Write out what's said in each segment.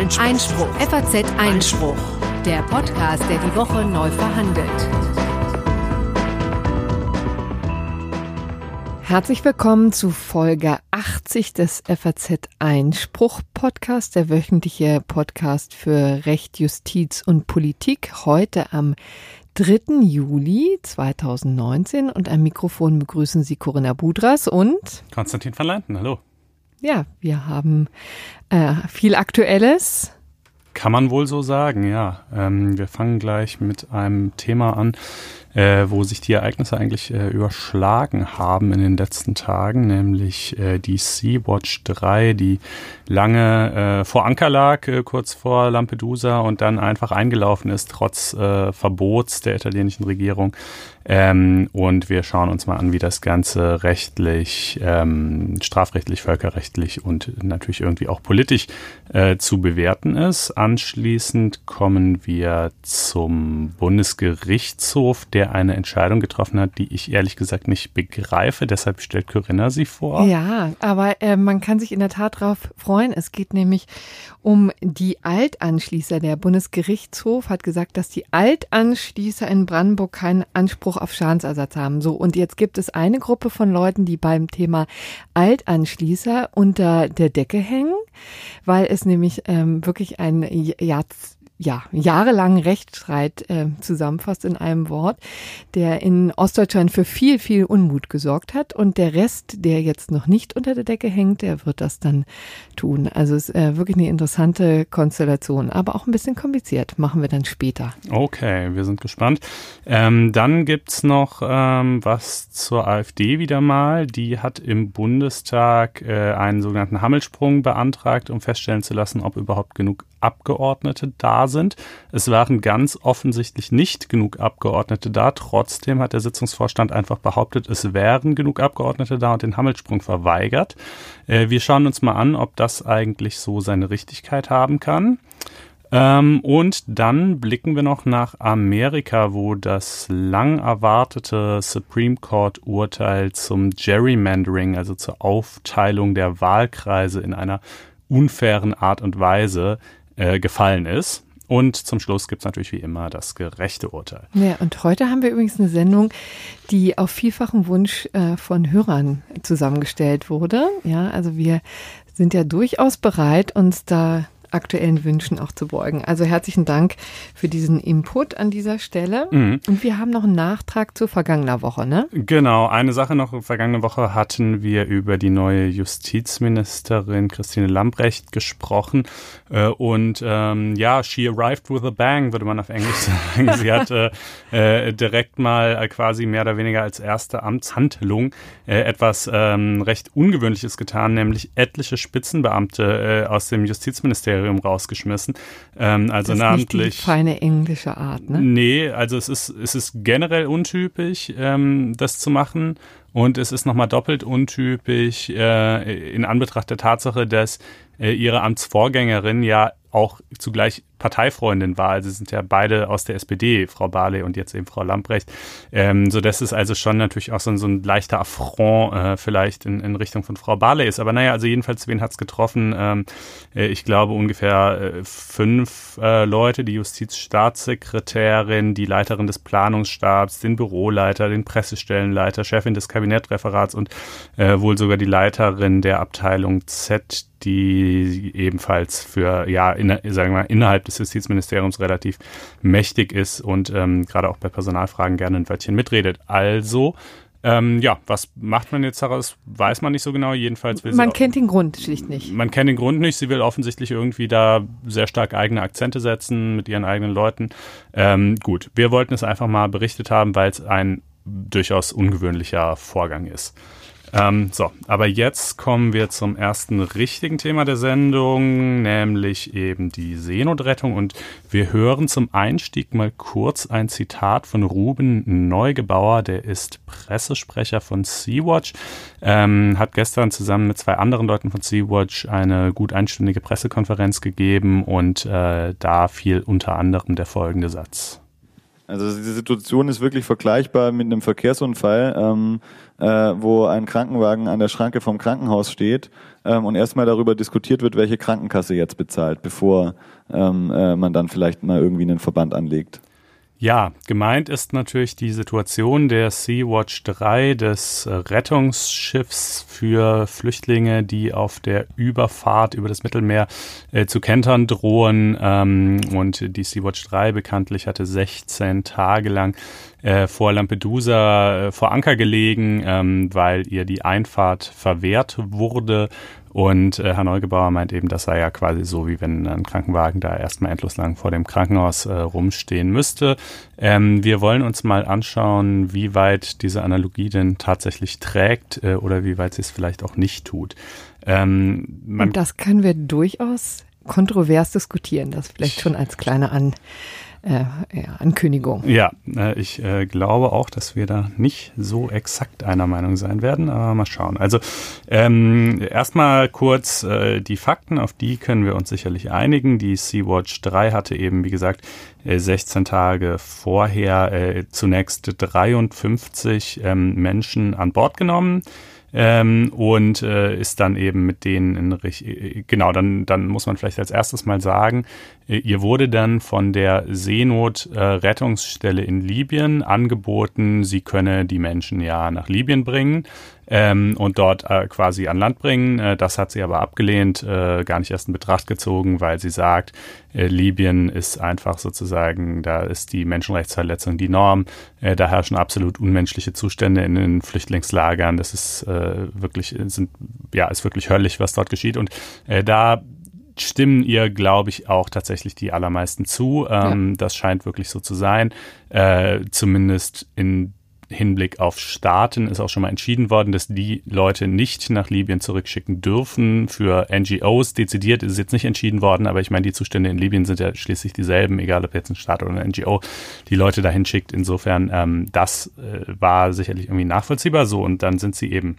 Einspruch. Einspruch. FAZ Einspruch. Der Podcast, der die Woche neu verhandelt. Herzlich willkommen zu Folge 80 des FAZ Einspruch Podcast, der wöchentliche Podcast für Recht, Justiz und Politik. Heute am 3. Juli 2019 und am Mikrofon begrüßen Sie Corinna Budras und Konstantin van Leinten. Hallo. Ja, wir haben äh, viel Aktuelles. Kann man wohl so sagen, ja. Ähm, wir fangen gleich mit einem Thema an, äh, wo sich die Ereignisse eigentlich äh, überschlagen haben in den letzten Tagen, nämlich äh, die Sea-Watch 3, die lange äh, vor Anker lag, äh, kurz vor Lampedusa und dann einfach eingelaufen ist, trotz äh, Verbots der italienischen Regierung. Ähm, und wir schauen uns mal an, wie das Ganze rechtlich, ähm, strafrechtlich, völkerrechtlich und natürlich irgendwie auch politisch äh, zu bewerten ist. Anschließend kommen wir zum Bundesgerichtshof, der eine Entscheidung getroffen hat, die ich ehrlich gesagt nicht begreife. Deshalb stellt Corinna sie vor. Ja, aber äh, man kann sich in der Tat darauf freuen. Es geht nämlich um die Altanschließer. Der Bundesgerichtshof hat gesagt, dass die Altanschließer in Brandenburg keinen Anspruch auf Schadensersatz haben. So, und jetzt gibt es eine Gruppe von Leuten, die beim Thema Altanschließer unter der Decke hängen, weil es nämlich ähm, wirklich ein Jahr ja, jahrelangen Rechtsstreit äh, zusammenfasst in einem Wort, der in Ostdeutschland für viel, viel Unmut gesorgt hat. Und der Rest, der jetzt noch nicht unter der Decke hängt, der wird das dann tun. Also es ist äh, wirklich eine interessante Konstellation, aber auch ein bisschen kompliziert. Machen wir dann später. Okay, wir sind gespannt. Ähm, dann gibt's noch ähm, was zur AfD wieder mal. Die hat im Bundestag äh, einen sogenannten Hammelsprung beantragt, um feststellen zu lassen, ob überhaupt genug Abgeordnete da sind. Es waren ganz offensichtlich nicht genug Abgeordnete da. Trotzdem hat der Sitzungsvorstand einfach behauptet, es wären genug Abgeordnete da und den Hammelsprung verweigert. Äh, wir schauen uns mal an, ob das eigentlich so seine Richtigkeit haben kann. Ähm, und dann blicken wir noch nach Amerika, wo das lang erwartete Supreme Court Urteil zum Gerrymandering, also zur Aufteilung der Wahlkreise in einer unfairen Art und Weise äh, gefallen ist. Und zum Schluss gibt es natürlich wie immer das gerechte Urteil. Ja, und heute haben wir übrigens eine Sendung, die auf vielfachen Wunsch äh, von Hörern zusammengestellt wurde. Ja, also wir sind ja durchaus bereit, uns da aktuellen Wünschen auch zu beugen. Also herzlichen Dank für diesen Input an dieser Stelle. Mhm. Und wir haben noch einen Nachtrag zur vergangenen Woche, ne? Genau, eine Sache noch. Vergangene Woche hatten wir über die neue Justizministerin Christine Lambrecht gesprochen. Äh, und ähm, ja, she arrived with a bang, würde man auf Englisch sagen. Sie hat äh, äh, direkt mal quasi mehr oder weniger als erste Amtshandlung äh, etwas ähm, recht Ungewöhnliches getan, nämlich etliche Spitzenbeamte äh, aus dem Justizministerium Ministerium rausgeschmissen. Ähm, also das ist namentlich. Nicht die feine englische Art, ne? Nee, also es ist, es ist generell untypisch, ähm, das zu machen. Und es ist nochmal doppelt untypisch äh, in Anbetracht der Tatsache, dass äh, ihre Amtsvorgängerin ja auch zugleich Parteifreundin war. Also sind ja beide aus der SPD, Frau Barley und jetzt eben Frau Lamprecht. Ähm, so dass es also schon natürlich auch so, so ein leichter Affront äh, vielleicht in, in Richtung von Frau Barley ist. Aber naja, also jedenfalls, wen hat's getroffen? Ähm, äh, ich glaube ungefähr äh, fünf äh, Leute, die Justizstaatssekretärin, die Leiterin des Planungsstabs, den Büroleiter, den Pressestellenleiter, Chefin des Kabinettreferats und äh, wohl sogar die Leiterin der Abteilung Z, die ebenfalls für, ja, in, sagen wir innerhalb des Justizministeriums relativ mächtig ist und ähm, gerade auch bei Personalfragen gerne ein Wörtchen mitredet. Also, ähm, ja, was macht man jetzt daraus? Weiß man nicht so genau. Jedenfalls will Man kennt den Grund schlicht nicht. Man kennt den Grund nicht. Sie will offensichtlich irgendwie da sehr stark eigene Akzente setzen mit ihren eigenen Leuten. Ähm, gut, wir wollten es einfach mal berichtet haben, weil es ein durchaus ungewöhnlicher Vorgang ist. Ähm, so, aber jetzt kommen wir zum ersten richtigen Thema der Sendung, nämlich eben die Seenotrettung. Und wir hören zum Einstieg mal kurz ein Zitat von Ruben Neugebauer, der ist Pressesprecher von Sea-Watch, ähm, hat gestern zusammen mit zwei anderen Leuten von Sea-Watch eine gut einstündige Pressekonferenz gegeben und äh, da fiel unter anderem der folgende Satz. Also die Situation ist wirklich vergleichbar mit einem Verkehrsunfall, ähm, äh, wo ein Krankenwagen an der Schranke vom Krankenhaus steht ähm, und erstmal darüber diskutiert wird, welche Krankenkasse jetzt bezahlt, bevor ähm, äh, man dann vielleicht mal irgendwie einen Verband anlegt. Ja, gemeint ist natürlich die Situation der Sea-Watch 3, des Rettungsschiffs für Flüchtlinge, die auf der Überfahrt über das Mittelmeer äh, zu kentern drohen. Ähm, und die Sea-Watch 3 bekanntlich hatte 16 Tage lang äh, vor Lampedusa äh, vor Anker gelegen, ähm, weil ihr die Einfahrt verwehrt wurde. Und äh, Herr Neugebauer meint eben, das sei ja quasi so, wie wenn ein Krankenwagen da erstmal endlos lang vor dem Krankenhaus äh, rumstehen müsste. Ähm, wir wollen uns mal anschauen, wie weit diese Analogie denn tatsächlich trägt äh, oder wie weit sie es vielleicht auch nicht tut. Ähm, Und das können wir durchaus kontrovers diskutieren, das vielleicht schon als kleine An äh, ja, Ankündigung. Ja, äh, ich äh, glaube auch, dass wir da nicht so exakt einer Meinung sein werden, aber mal schauen. Also ähm, erstmal kurz äh, die Fakten, auf die können wir uns sicherlich einigen. Die Sea-Watch 3 hatte eben, wie gesagt, 16 äh, Tage vorher äh, zunächst 53 ähm, Menschen an Bord genommen ähm, und äh, ist dann eben mit denen in äh, genau dann dann muss man vielleicht als erstes mal sagen äh, ihr wurde dann von der Seenotrettungsstelle äh, in Libyen angeboten sie könne die Menschen ja nach Libyen bringen ähm, und dort äh, quasi an Land bringen. Äh, das hat sie aber abgelehnt, äh, gar nicht erst in Betracht gezogen, weil sie sagt, äh, Libyen ist einfach sozusagen, da ist die Menschenrechtsverletzung die Norm. Äh, da herrschen absolut unmenschliche Zustände in den Flüchtlingslagern. Das ist äh, wirklich, sind, ja, ist wirklich höllisch, was dort geschieht. Und da stimmen ihr, glaube ich, auch tatsächlich die allermeisten zu. Ähm, ja. Das scheint wirklich so zu sein. Äh, zumindest in Hinblick auf Staaten ist auch schon mal entschieden worden, dass die Leute nicht nach Libyen zurückschicken dürfen. Für NGOs dezidiert ist jetzt nicht entschieden worden, aber ich meine, die Zustände in Libyen sind ja schließlich dieselben, egal ob jetzt ein Staat oder eine NGO die Leute dahin schickt. Insofern, ähm, das äh, war sicherlich irgendwie nachvollziehbar so und dann sind sie eben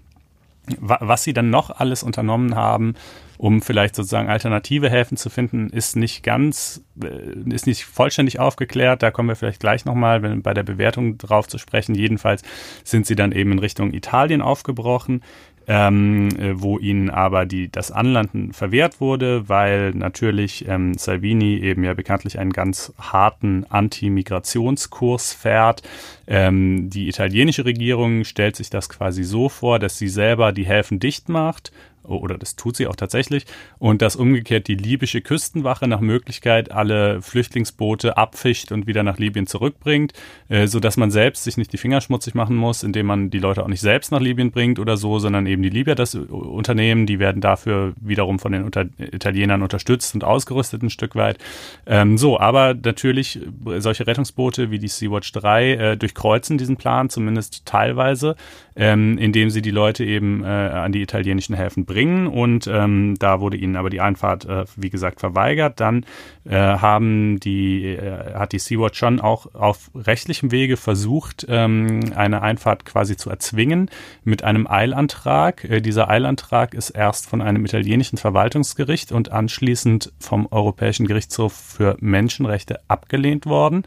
was sie dann noch alles unternommen haben, um vielleicht sozusagen alternative Häfen zu finden, ist nicht ganz, äh, ist nicht vollständig aufgeklärt. Da kommen wir vielleicht gleich nochmal bei der Bewertung drauf zu sprechen. Jedenfalls sind sie dann eben in Richtung Italien aufgebrochen ähm, äh, wo ihnen aber die, das Anlanden verwehrt wurde, weil natürlich ähm, Salvini eben ja bekanntlich einen ganz harten Anti-Migrationskurs fährt. Ähm, die italienische Regierung stellt sich das quasi so vor, dass sie selber die Häfen dicht macht oder das tut sie auch tatsächlich, und dass umgekehrt die libysche Küstenwache nach Möglichkeit alle Flüchtlingsboote abfischt und wieder nach Libyen zurückbringt, äh, so dass man selbst sich nicht die Finger schmutzig machen muss, indem man die Leute auch nicht selbst nach Libyen bringt oder so, sondern eben die Libyer das Unternehmen, die werden dafür wiederum von den Italienern unterstützt und ausgerüstet ein Stück weit. Ähm, so, aber natürlich solche Rettungsboote wie die Sea-Watch 3 äh, durchkreuzen diesen Plan, zumindest teilweise, ähm, indem sie die Leute eben äh, an die italienischen Häfen bringen und ähm, da wurde ihnen aber die Einfahrt, äh, wie gesagt, verweigert. Dann äh, haben die, äh, hat die Sea-Watch schon auch auf rechtlichem Wege versucht, ähm, eine Einfahrt quasi zu erzwingen mit einem Eilantrag. Äh, dieser Eilantrag ist erst von einem italienischen Verwaltungsgericht und anschließend vom Europäischen Gerichtshof für Menschenrechte abgelehnt worden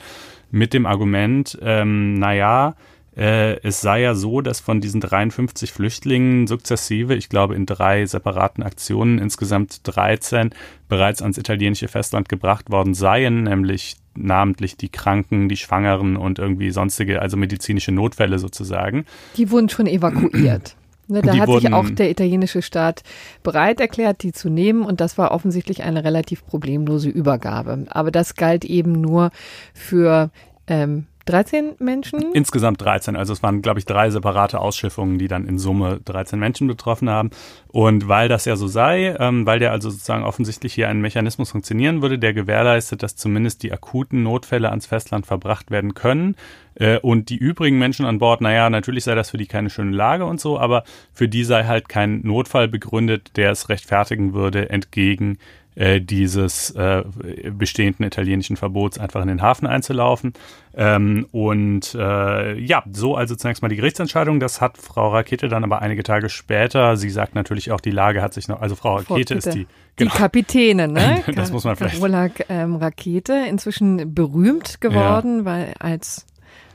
mit dem Argument, ähm, naja, äh, es sei ja so, dass von diesen 53 Flüchtlingen sukzessive, ich glaube in drei separaten Aktionen, insgesamt 13 bereits ans italienische Festland gebracht worden seien, nämlich namentlich die Kranken, die Schwangeren und irgendwie sonstige, also medizinische Notfälle sozusagen. Die wurden schon evakuiert. Ne, da die hat sich auch der italienische Staat bereit erklärt, die zu nehmen und das war offensichtlich eine relativ problemlose Übergabe. Aber das galt eben nur für ähm, 13 Menschen? Insgesamt 13. Also es waren, glaube ich, drei separate Ausschiffungen, die dann in Summe 13 Menschen betroffen haben. Und weil das ja so sei, ähm, weil der also sozusagen offensichtlich hier ein Mechanismus funktionieren würde, der gewährleistet, dass zumindest die akuten Notfälle ans Festland verbracht werden können. Äh, und die übrigen Menschen an Bord, naja, natürlich sei das für die keine schöne Lage und so, aber für die sei halt kein Notfall begründet, der es rechtfertigen würde, entgegen äh, dieses äh, bestehenden italienischen Verbots einfach in den Hafen einzulaufen. Ähm, und äh, ja, so also zunächst mal die Gerichtsentscheidung. Das hat Frau Rakete dann aber einige Tage später. Sie sagt natürlich auch, die Lage hat sich noch, also Frau Rakete ist die Genau. Die Kapitänin, ne? das muss man vielleicht. Carola ähm, Rakete, inzwischen berühmt geworden, ja. weil als,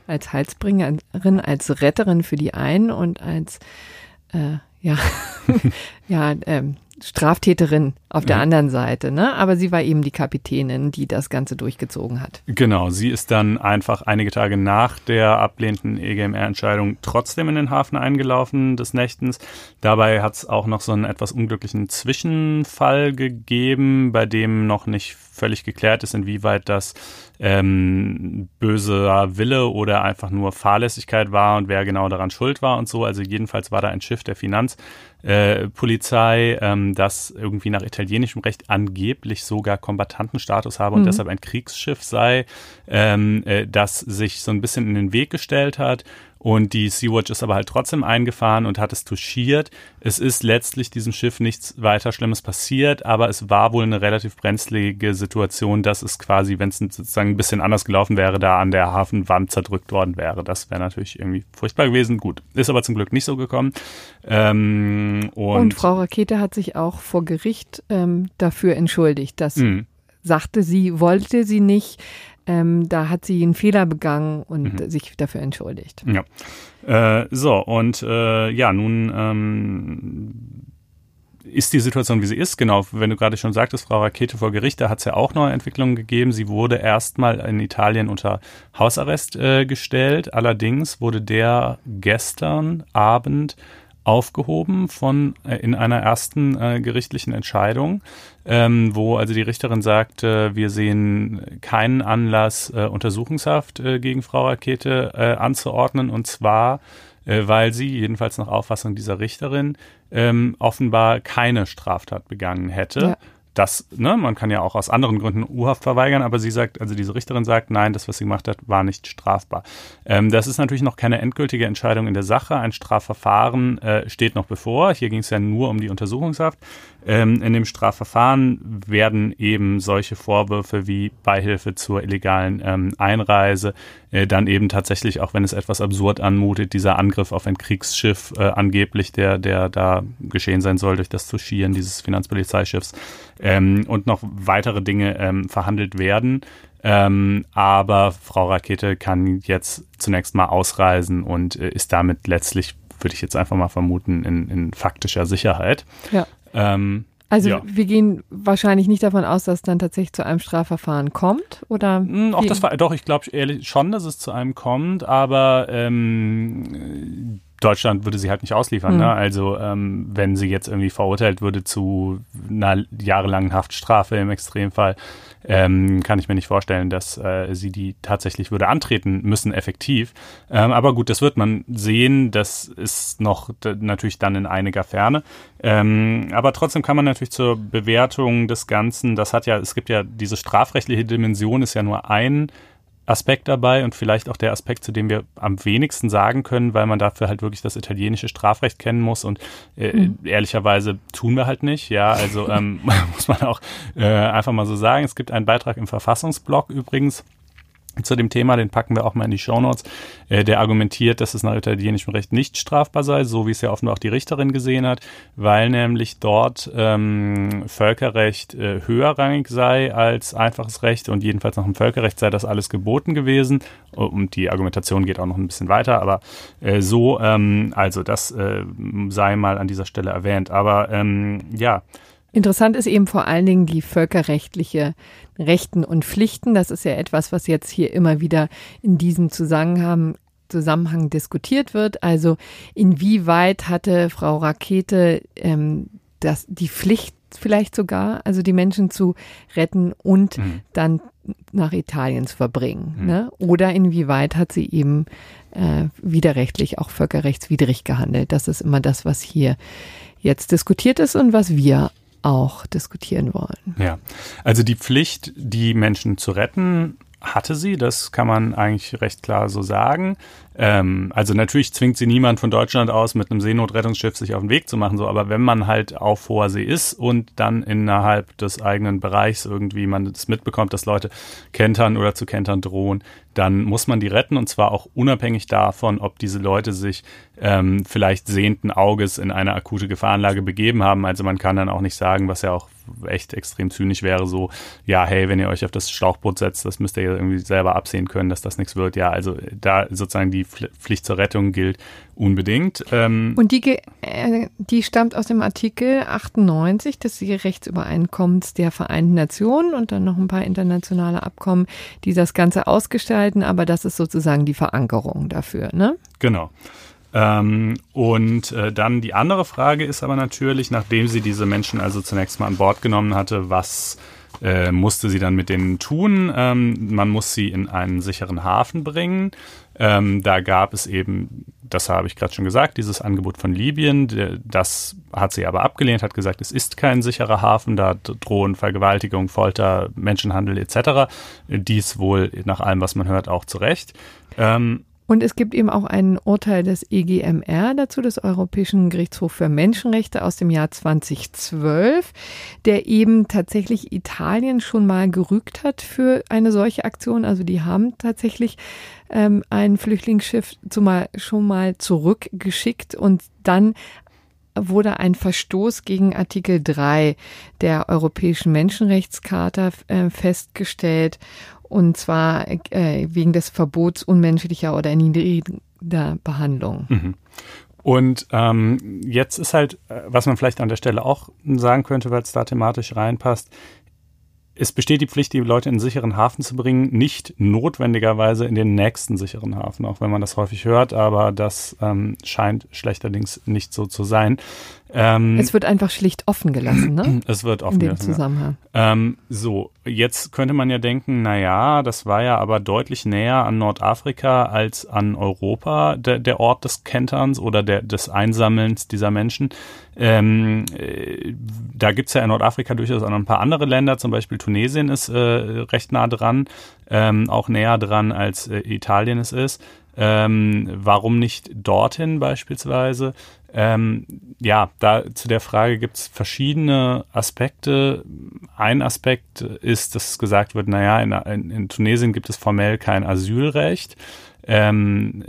als Heilsbringerin, als Retterin für die einen und als, äh, ja, ja, ähm, Straftäterin auf der mhm. anderen Seite, ne? Aber sie war eben die Kapitänin, die das Ganze durchgezogen hat. Genau, sie ist dann einfach einige Tage nach der ablehnten EGMR-Entscheidung trotzdem in den Hafen eingelaufen des Nächtens. Dabei hat es auch noch so einen etwas unglücklichen Zwischenfall gegeben, bei dem noch nicht völlig geklärt ist, inwieweit das ähm, böser Wille oder einfach nur Fahrlässigkeit war und wer genau daran schuld war und so. Also jedenfalls war da ein Schiff der Finanzpolizei, äh, ähm, das irgendwie nach italienischem Recht angeblich sogar Kombatantenstatus habe und mhm. deshalb ein Kriegsschiff sei, ähm, äh, das sich so ein bisschen in den Weg gestellt hat und die Sea-Watch ist aber halt trotzdem eingefahren und hat es touchiert. Es ist letztlich diesem Schiff nichts weiter Schlimmes passiert, aber es war wohl eine relativ brenzlige Situation, dass es quasi, wenn es sozusagen ein bisschen anders gelaufen wäre, da an der Hafenwand zerdrückt worden wäre. Das wäre natürlich irgendwie furchtbar gewesen. Gut, ist aber zum Glück nicht so gekommen. Ähm, und, und, Frau Rakete hat sich auch vor Gericht ähm, dafür entschuldigt, dass mh. sagte sie, wollte sie nicht. Ähm, da hat sie einen Fehler begangen und mhm. sich dafür entschuldigt. Ja. Äh, so, und äh, ja, nun ähm, ist die Situation, wie sie ist. Genau, wenn du gerade schon sagtest, Frau Rakete vor Gericht, da hat es ja auch neue Entwicklungen gegeben. Sie wurde erstmal in Italien unter Hausarrest äh, gestellt. Allerdings wurde der gestern Abend aufgehoben von äh, in einer ersten äh, gerichtlichen Entscheidung, ähm, wo also die Richterin sagt, äh, wir sehen keinen Anlass, äh, Untersuchungshaft äh, gegen Frau Rakete äh, anzuordnen und zwar weil sie, jedenfalls nach Auffassung dieser Richterin, ähm, offenbar keine Straftat begangen hätte. Ja das, ne, man kann ja auch aus anderen Gründen U-Haft verweigern, aber sie sagt, also diese Richterin sagt, nein, das, was sie gemacht hat, war nicht strafbar. Ähm, das ist natürlich noch keine endgültige Entscheidung in der Sache. Ein Strafverfahren äh, steht noch bevor. Hier ging es ja nur um die Untersuchungshaft. Ähm, in dem Strafverfahren werden eben solche Vorwürfe wie Beihilfe zur illegalen ähm, Einreise, äh, dann eben tatsächlich, auch wenn es etwas absurd anmutet, dieser Angriff auf ein Kriegsschiff äh, angeblich, der, der da geschehen sein soll durch das Touchieren dieses Finanzpolizeischiffs ähm, und noch weitere Dinge ähm, verhandelt werden. Ähm, aber Frau Rakete kann jetzt zunächst mal ausreisen und äh, ist damit letztlich, würde ich jetzt einfach mal vermuten, in, in faktischer Sicherheit. Ja. Ähm, also ja. wir gehen wahrscheinlich nicht davon aus, dass es dann tatsächlich zu einem Strafverfahren kommt, oder? Auch das war, doch, ich glaube ehrlich schon, dass es zu einem kommt, aber ähm, Deutschland würde sie halt nicht ausliefern. Mhm. Ne? Also ähm, wenn sie jetzt irgendwie verurteilt würde zu einer jahrelangen Haftstrafe im Extremfall, ähm, kann ich mir nicht vorstellen, dass äh, sie die tatsächlich würde antreten müssen, effektiv. Ähm, aber gut, das wird man sehen. Das ist noch natürlich dann in einiger Ferne. Ähm, aber trotzdem kann man natürlich zur Bewertung des Ganzen, das hat ja, es gibt ja diese strafrechtliche Dimension, ist ja nur ein Aspekt dabei und vielleicht auch der Aspekt, zu dem wir am wenigsten sagen können, weil man dafür halt wirklich das italienische Strafrecht kennen muss und äh, mhm. ehrlicherweise tun wir halt nicht. Ja, also ähm, muss man auch äh, einfach mal so sagen. Es gibt einen Beitrag im Verfassungsblog übrigens zu dem Thema, den packen wir auch mal in die Shownotes, äh, der argumentiert, dass es nach italienischem Recht nicht strafbar sei, so wie es ja offenbar auch die Richterin gesehen hat, weil nämlich dort ähm, Völkerrecht äh, höherrangig sei als einfaches Recht und jedenfalls nach dem Völkerrecht sei das alles geboten gewesen. Und die Argumentation geht auch noch ein bisschen weiter, aber äh, so, ähm, also das äh, sei mal an dieser Stelle erwähnt. Aber ähm, ja, Interessant ist eben vor allen Dingen die völkerrechtliche Rechten und Pflichten. Das ist ja etwas, was jetzt hier immer wieder in diesem Zusammenhang, Zusammenhang diskutiert wird. Also inwieweit hatte Frau Rakete ähm, das, die Pflicht vielleicht sogar, also die Menschen zu retten und mhm. dann nach Italien zu verbringen. Mhm. Ne? Oder inwieweit hat sie eben äh, widerrechtlich, auch völkerrechtswidrig gehandelt. Das ist immer das, was hier jetzt diskutiert ist und was wir auch diskutieren wollen. Ja, also die Pflicht, die Menschen zu retten, hatte sie, das kann man eigentlich recht klar so sagen. ähm, also natürlich zwingt sie niemand von Deutschland aus, mit einem Seenotrettungsschiff sich auf den Weg zu machen, so, aber wenn man halt auf hoher See ist und dann innerhalb des eigenen Bereichs irgendwie man das mitbekommt, dass Leute kentern oder zu kentern drohen, dann muss man die retten und zwar auch unabhängig davon, ob diese Leute sich ähm, vielleicht sehenden Auges in eine akute Gefahrenlage begeben haben. Also man kann dann auch nicht sagen, was ja auch echt extrem zynisch wäre, so, ja, hey, wenn ihr euch auf das Schlauchboot setzt, das müsst ihr ja irgendwie selber absehen können, dass das nichts wird. Ja, also da sozusagen die Pflicht zur Rettung gilt unbedingt. Ähm Und die, äh, die stammt aus dem Artikel 98 des Rechtsübereinkommens der Vereinten Nationen und dann noch ein paar internationale Abkommen, die das Ganze ausgestalten, aber das ist sozusagen die Verankerung dafür, ne? Genau. Ähm, und äh, dann die andere Frage ist aber natürlich, nachdem sie diese Menschen also zunächst mal an Bord genommen hatte, was äh, musste sie dann mit denen tun? Ähm, man muss sie in einen sicheren Hafen bringen. Ähm, da gab es eben, das habe ich gerade schon gesagt, dieses Angebot von Libyen. Das hat sie aber abgelehnt, hat gesagt, es ist kein sicherer Hafen, da drohen Vergewaltigung, Folter, Menschenhandel etc. Dies wohl nach allem, was man hört, auch zu Recht. Ähm, und es gibt eben auch ein Urteil des EGMR dazu, des Europäischen Gerichtshofs für Menschenrechte aus dem Jahr 2012, der eben tatsächlich Italien schon mal gerügt hat für eine solche Aktion. Also die haben tatsächlich ähm, ein Flüchtlingsschiff zumal, schon mal zurückgeschickt und dann wurde ein Verstoß gegen Artikel 3 der Europäischen Menschenrechtscharta äh, festgestellt. Und zwar äh, wegen des Verbots unmenschlicher oder niedriger Behandlung. Mhm. Und ähm, jetzt ist halt, äh, was man vielleicht an der Stelle auch sagen könnte, weil es da thematisch reinpasst, es besteht die Pflicht, die Leute in einen sicheren Hafen zu bringen, nicht notwendigerweise in den nächsten sicheren Hafen, auch wenn man das häufig hört, aber das ähm, scheint schlechterdings nicht so zu sein. Ähm, es wird einfach schlicht offen gelassen, ne? Es wird offen gelassen. In dem Zusammenhang. Ja. Ähm, so, jetzt könnte man ja denken, na ja, das war ja aber deutlich näher an Nordafrika als an Europa, der, der Ort des Kenterns oder der, des Einsammelns dieser Menschen. Ähm, äh, da gibt's ja in Nordafrika durchaus auch noch ein paar andere Länder, zum Beispiel Tunesien ist äh, recht nah dran, ähm, auch näher dran als äh, Italien es ist. Ähm, warum nicht dorthin beispielsweise? Ähm, ja, da zu der Frage gibt es verschiedene Aspekte. Ein Aspekt ist, dass gesagt wird, naja, in, in, in Tunesien gibt es formell kein Asylrecht. Ähm,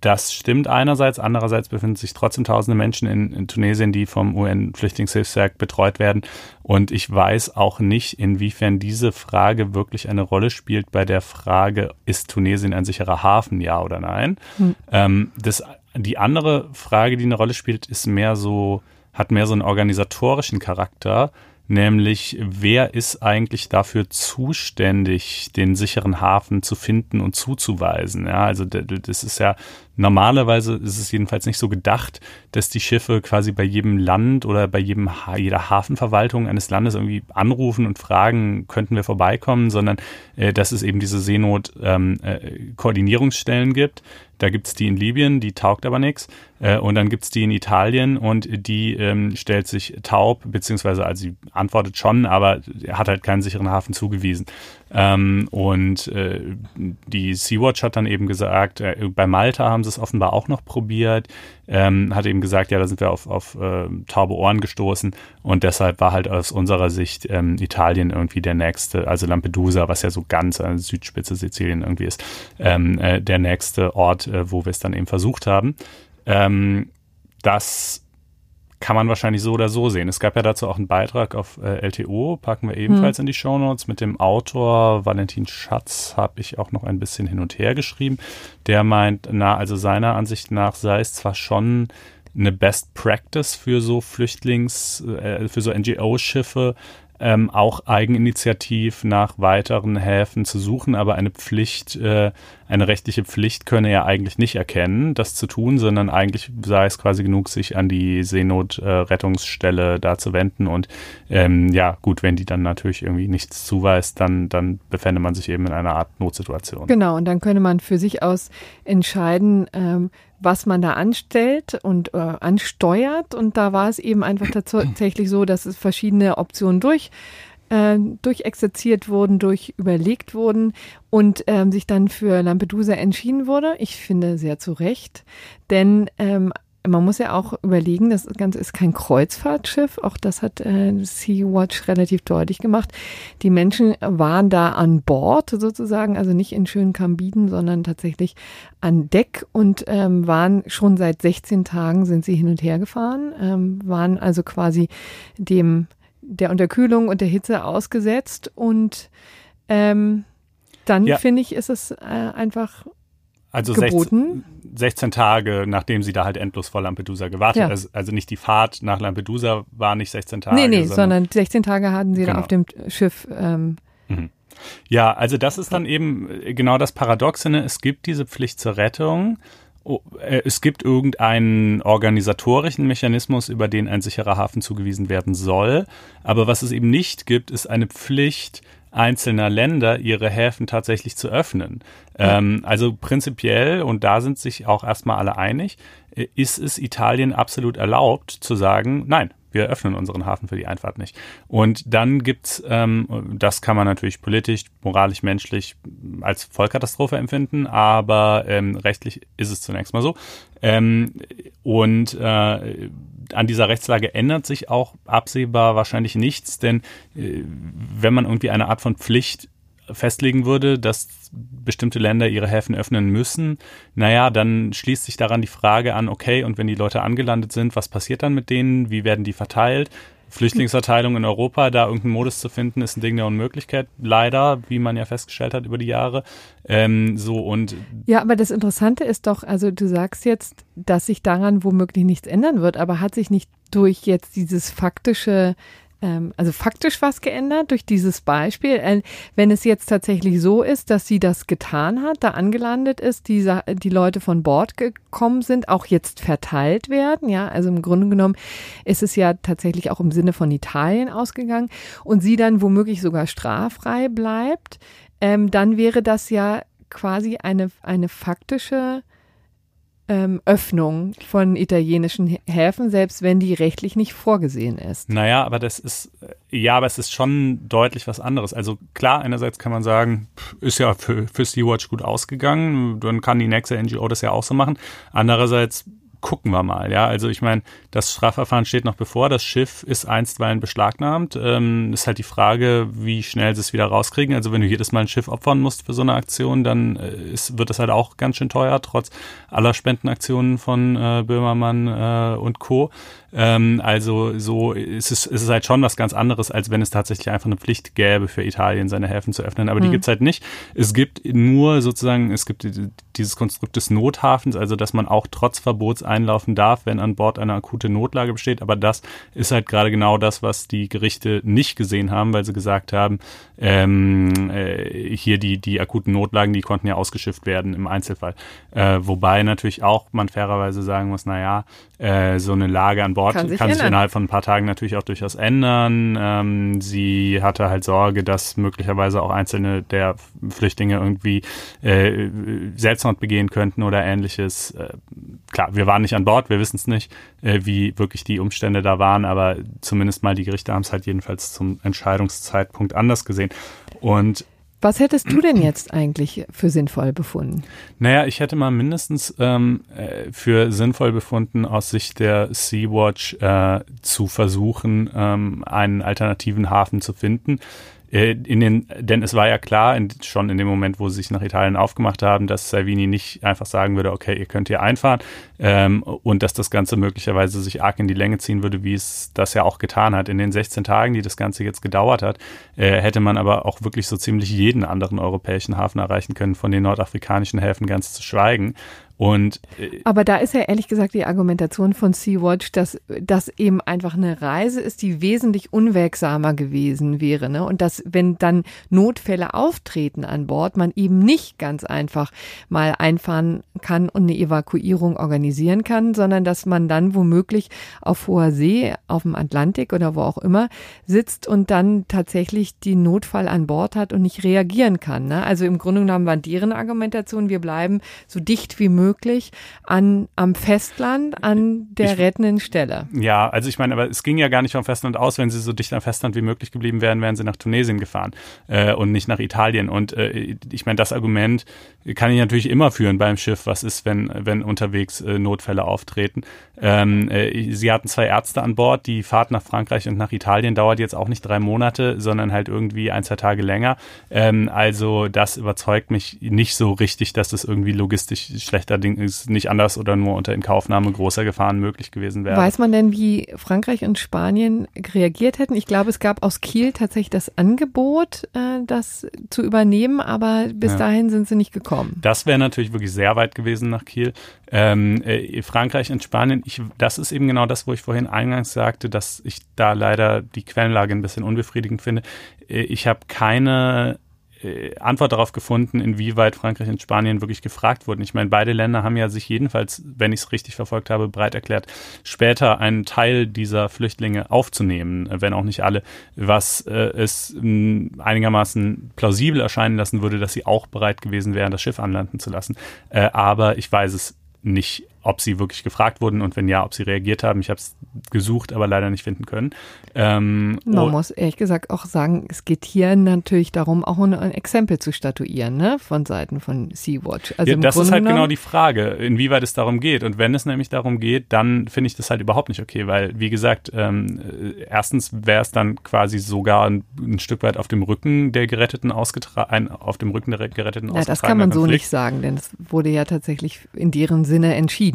das stimmt einerseits, andererseits befinden sich trotzdem tausende Menschen in, in Tunesien, die vom UN-Flüchtlingshilfswerk betreut werden. Und ich weiß auch nicht, inwiefern diese Frage wirklich eine Rolle spielt bei der Frage, ist Tunesien ein sicherer Hafen, ja oder nein? Hm. Ähm, das, die andere Frage, die eine Rolle spielt, ist mehr so, hat mehr so einen organisatorischen Charakter nämlich wer ist eigentlich dafür zuständig, den sicheren Hafen zu finden und zuzuweisen. Ja, also das ist ja normalerweise ist es jedenfalls nicht so gedacht, dass die Schiffe quasi bei jedem Land oder bei jedem jeder Hafenverwaltung eines Landes irgendwie anrufen und fragen, könnten wir vorbeikommen, sondern äh, dass es eben diese Seenot-Koordinierungsstellen ähm, äh, gibt, da gibt's die in Libyen, die taugt aber nichts. Äh, und dann gibt's die in Italien und die ähm, stellt sich taub, beziehungsweise also sie antwortet schon, aber hat halt keinen sicheren Hafen zugewiesen. Ähm, und äh, die Sea-Watch hat dann eben gesagt, äh, bei Malta haben sie es offenbar auch noch probiert, ähm, hat eben gesagt, ja, da sind wir auf, auf äh, taube Ohren gestoßen und deshalb war halt aus unserer Sicht ähm, Italien irgendwie der nächste, also Lampedusa, was ja so ganz an Südspitze Sizilien irgendwie ist, ähm, äh, der nächste Ort, äh, wo wir es dann eben versucht haben. Ähm, das kann man wahrscheinlich so oder so sehen. Es gab ja dazu auch einen Beitrag auf äh, LTO, packen wir ebenfalls hm. in die Show Notes mit dem Autor Valentin Schatz, habe ich auch noch ein bisschen hin und her geschrieben. Der meint, na, also seiner Ansicht nach sei es zwar schon eine Best Practice für so Flüchtlings, äh, für so NGO-Schiffe, ähm, auch eigeninitiativ nach weiteren Häfen zu suchen, aber eine Pflicht, äh, eine rechtliche Pflicht könne er eigentlich nicht erkennen, das zu tun, sondern eigentlich sei es quasi genug, sich an die Seenotrettungsstelle äh, da zu wenden und ähm, ja, gut, wenn die dann natürlich irgendwie nichts zuweist, dann, dann befände man sich eben in einer Art Notsituation. Genau, und dann könne man für sich aus entscheiden, ähm, was man da anstellt und äh, ansteuert. Und da war es eben einfach tatsächlich so, dass es verschiedene Optionen durch äh, durchexerziert wurden, durch überlegt wurden und ähm, sich dann für Lampedusa entschieden wurde. Ich finde sehr zu Recht, denn ähm, man muss ja auch überlegen, das Ganze ist kein Kreuzfahrtschiff. Auch das hat äh, Sea-Watch relativ deutlich gemacht. Die Menschen waren da an Bord sozusagen, also nicht in schönen Kambiden, sondern tatsächlich an Deck und ähm, waren schon seit 16 Tagen sind sie hin und her gefahren, ähm, waren also quasi dem der Unterkühlung und der Hitze ausgesetzt und ähm, dann ja. finde ich, ist es äh, einfach also geboten. 16, 16, Tage, nachdem sie da halt endlos vor Lampedusa gewartet ja. also, also nicht die Fahrt nach Lampedusa war nicht 16 Tage. Nee, nee, sondern, sondern 16 Tage hatten sie genau. da auf dem Schiff. Ähm, mhm. Ja, also das ist dann eben genau das Paradoxe. Ne? Es gibt diese Pflicht zur Rettung. Oh, äh, es gibt irgendeinen organisatorischen Mechanismus, über den ein sicherer Hafen zugewiesen werden soll. Aber was es eben nicht gibt, ist eine Pflicht, einzelner Länder ihre Häfen tatsächlich zu öffnen. Ja. Ähm, also prinzipiell, und da sind sich auch erstmal alle einig, äh, ist es Italien absolut erlaubt zu sagen, nein, wir öffnen unseren Hafen für die Einfahrt nicht. Und dann gibt's, ähm, das kann man natürlich politisch, moralisch, menschlich als Vollkatastrophe empfinden, aber ähm, rechtlich ist es zunächst mal so. Ähm, und äh, an dieser Rechtslage ändert sich auch absehbar wahrscheinlich nichts, denn äh, wenn man irgendwie eine Art von Pflicht festlegen würde, dass bestimmte Länder ihre Häfen öffnen müssen, naja, dann schließt sich daran die Frage an, okay, und wenn die Leute angelandet sind, was passiert dann mit denen? Wie werden die verteilt? Flüchtlingsverteilung in Europa, da irgendeinen Modus zu finden, ist ein Ding der Unmöglichkeit, leider, wie man ja festgestellt hat über die Jahre. Ähm, so und ja, aber das Interessante ist doch, also du sagst jetzt, dass sich daran womöglich nichts ändern wird, aber hat sich nicht durch jetzt dieses faktische also faktisch was geändert durch dieses Beispiel. Äh, wenn es jetzt tatsächlich so ist, dass sie das getan hat, da angelandet ist, die, die Leute von Bord gekommen sind, auch jetzt verteilt werden, ja, also im Grunde genommen ist es ja tatsächlich auch im Sinne von Italien ausgegangen und sie dann womöglich sogar straffrei bleibt, ähm, dann wäre das ja quasi eine, eine faktische ähm, Öffnung von italienischen Häfen, selbst wenn die rechtlich nicht vorgesehen ist. Naja, aber das ist, äh, ja, aber es ist schon deutlich was anderes. Also klar, einerseits kann man sagen, ist ja für, für Sea-Watch gut ausgegangen, dann kann die nächste NGO das ja auch so machen. Andererseits gucken wir mal. Ja, also ich meine, das Strafverfahren steht noch bevor. Das Schiff ist einstweilen beschlagnahmt. Ähm, ist halt die Frage, wie schnell sie es wieder rauskriegen. Also wenn du jedes Mal ein Schiff opfern musst für so eine Aktion, dann äh, ist, wird das halt auch ganz schön teuer, trotz aller Spendenaktionen von äh, Böhmermann äh, und Co. Ähm, also so ist es, ist es halt schon was ganz anderes, als wenn es tatsächlich einfach eine Pflicht gäbe für Italien, seine Häfen zu öffnen. Aber mhm. die gibt's halt nicht. Es gibt nur sozusagen, es gibt dieses Konstrukt des Nothafens, also dass man auch trotz Verbots einlaufen darf, wenn an Bord eine akute Notlage besteht. Aber das ist halt gerade genau das, was die Gerichte nicht gesehen haben, weil sie gesagt haben, ähm, äh, hier die, die akuten Notlagen, die konnten ja ausgeschifft werden im Einzelfall. Äh, wobei natürlich auch man fairerweise sagen muss, na ja, äh, so eine Lage an Bord kann sich, kann sich innerhalb von ein paar Tagen natürlich auch durchaus ändern. Ähm, sie hatte halt Sorge, dass möglicherweise auch einzelne der Flüchtlinge irgendwie äh, Selbstmord begehen könnten oder ähnliches. Äh, klar, wir waren nicht an Bord, wir wissen es nicht, äh, wie wirklich die Umstände da waren, aber zumindest mal die Gerichte haben es halt jedenfalls zum Entscheidungszeitpunkt anders gesehen. Und was hättest du denn jetzt eigentlich für sinnvoll befunden? Naja, ich hätte mal mindestens ähm, äh, für sinnvoll befunden, aus Sicht der Sea-Watch äh, zu versuchen, ähm, einen alternativen Hafen zu finden. Äh, in den, denn es war ja klar, in, schon in dem Moment, wo sie sich nach Italien aufgemacht haben, dass Salvini nicht einfach sagen würde, okay, ihr könnt hier einfahren ähm, und dass das Ganze möglicherweise sich arg in die Länge ziehen würde, wie es das ja auch getan hat. In den 16 Tagen, die das Ganze jetzt gedauert hat, äh, hätte man aber auch wirklich so ziemlich jeden anderen europäischen Hafen erreichen können, von den nordafrikanischen Häfen ganz zu schweigen. Und, äh, Aber da ist ja ehrlich gesagt die Argumentation von Sea-Watch, dass das eben einfach eine Reise ist, die wesentlich unwegsamer gewesen wäre. Ne? Und dass, wenn dann Notfälle auftreten an Bord, man eben nicht ganz einfach mal einfahren kann und eine Evakuierung organisieren kann, sondern dass man dann womöglich auf hoher See, auf dem Atlantik oder wo auch immer sitzt und dann tatsächlich den Notfall an Bord hat und nicht reagieren kann. Ne? Also im Grunde genommen war deren Argumentation, wir bleiben so dicht wie möglich möglich an, am Festland, an der Ich- rettenden Stelle. Ja, also ich meine, aber es ging ja gar nicht vom Festland aus. Wenn sie so dicht am Festland wie möglich geblieben wären, wären sie nach Tunesien gefahren äh, und nicht nach Italien. Und äh, ich meine, das Argument kann ich natürlich immer führen beim Schiff. Was ist, wenn, wenn unterwegs äh, Notfälle auftreten? Ähm, äh, sie hatten zwei Ärzte an Bord. Die Fahrt nach Frankreich und nach Italien dauert jetzt auch nicht drei Monate, sondern halt irgendwie ein, zwei Tage länger. Ähm, also das überzeugt mich nicht so richtig, dass das irgendwie logistisch schlechter Ding ist, nicht anders oder nur unter Inkaufnahme großer Gefahren möglich gewesen wäre. Weiß man denn, wie Frankreich und Spanien reagiert hätten? Ich glaube, es gab aus Kiel tatsächlich das Angebot, äh, das zu übernehmen, aber bis Ja. dahin sind sie nicht gekommen. Das wäre natürlich wirklich sehr weit gewesen nach Kiel. Ähm, äh, Frankreich und Spanien, ich, das ist eben genau das, wo ich vorhin eingangs sagte, dass ich da leider die Quellenlage ein bisschen unbefriedigend finde. Äh, ich habe keine äh, Antwort darauf gefunden, inwieweit Frankreich und Spanien wirklich gefragt wurden. Ich meine, beide Länder haben ja sich jedenfalls, wenn ich es richtig verfolgt habe, bereit erklärt, später einen Teil dieser Flüchtlinge aufzunehmen, wenn auch nicht alle, was äh, es mh, einigermaßen plausibel erscheinen lassen würde, dass sie auch bereit gewesen wären, das Schiff anlanden zu lassen. Äh, aber ich weiß es nicht, ob sie wirklich gefragt wurden und wenn ja, ob sie reagiert haben. Ich habe es gesucht, aber leider nicht finden können. Ähm, Man und- muss ehrlich gesagt auch sagen, es geht hier natürlich darum, auch ein, ein Exempel zu statuieren, ne, von Seiten von Sea-Watch. Also ja, das Grunde ist halt genau die Frage, inwieweit es darum geht. Und wenn es nämlich darum geht, dann finde ich das halt überhaupt nicht okay, weil, wie gesagt, ähm, äh, erstens wäre es dann quasi sogar ein, ein Stück weit auf dem Rücken der Geretteten ausgetragen, auf dem Rücken der Geretteten Na, das ausgetragener kann man so nicht sagen, denn es wurde ja tatsächlich in deren Sinne entschieden.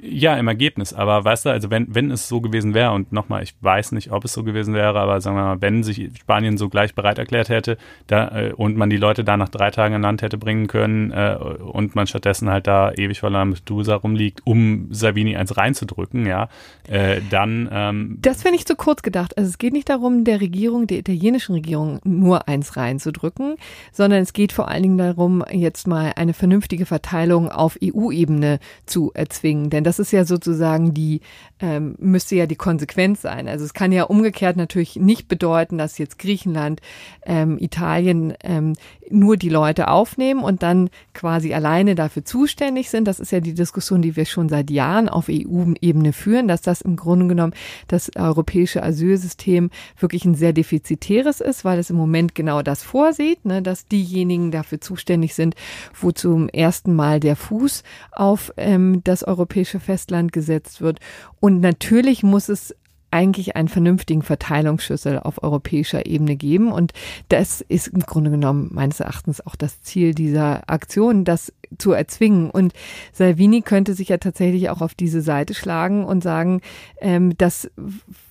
Ja, im Ergebnis. Aber weißt du, also wenn, wenn es so gewesen wäre, und nochmal, ich weiß nicht, ob es so gewesen wäre, aber sagen wir mal, wenn sich Spanien so gleich bereit erklärt hätte da, äh, und man die Leute da nach drei Tagen an Land hätte bringen können äh, und man stattdessen halt da ewig vor Lampedusa rumliegt, um Savini eins reinzudrücken, ja, äh, dann ähm, Das finde ich zu kurz gedacht. Also es geht nicht darum, der Regierung, der italienischen Regierung nur eins reinzudrücken, sondern es geht vor allen Dingen darum, jetzt mal eine vernünftige Verteilung auf EU-Ebene zu erzwingen. Denn das ist ja sozusagen die, ähm, müsste ja die Konsequenz sein. Also es kann ja umgekehrt natürlich nicht bedeuten, dass jetzt Griechenland, ähm, Italien ähm, nur die Leute aufnehmen und dann quasi alleine dafür zuständig sind. Das ist ja die Diskussion, die wir schon seit Jahren auf EU-Ebene führen, dass das im Grunde genommen das europäische Asylsystem wirklich ein sehr defizitäres ist, weil es im Moment genau das vorsieht, ne, dass diejenigen dafür zuständig sind, wo zum ersten Mal der Fuß auf ähm, das europäische Festland gesetzt wird. Und natürlich muss es eigentlich einen vernünftigen Verteilungsschlüssel auf europäischer Ebene geben. Und das ist im Grunde genommen meines Erachtens auch das Ziel dieser Aktion, das zu erzwingen. Und Salvini könnte sich ja tatsächlich auch auf diese Seite schlagen und sagen, ähm, das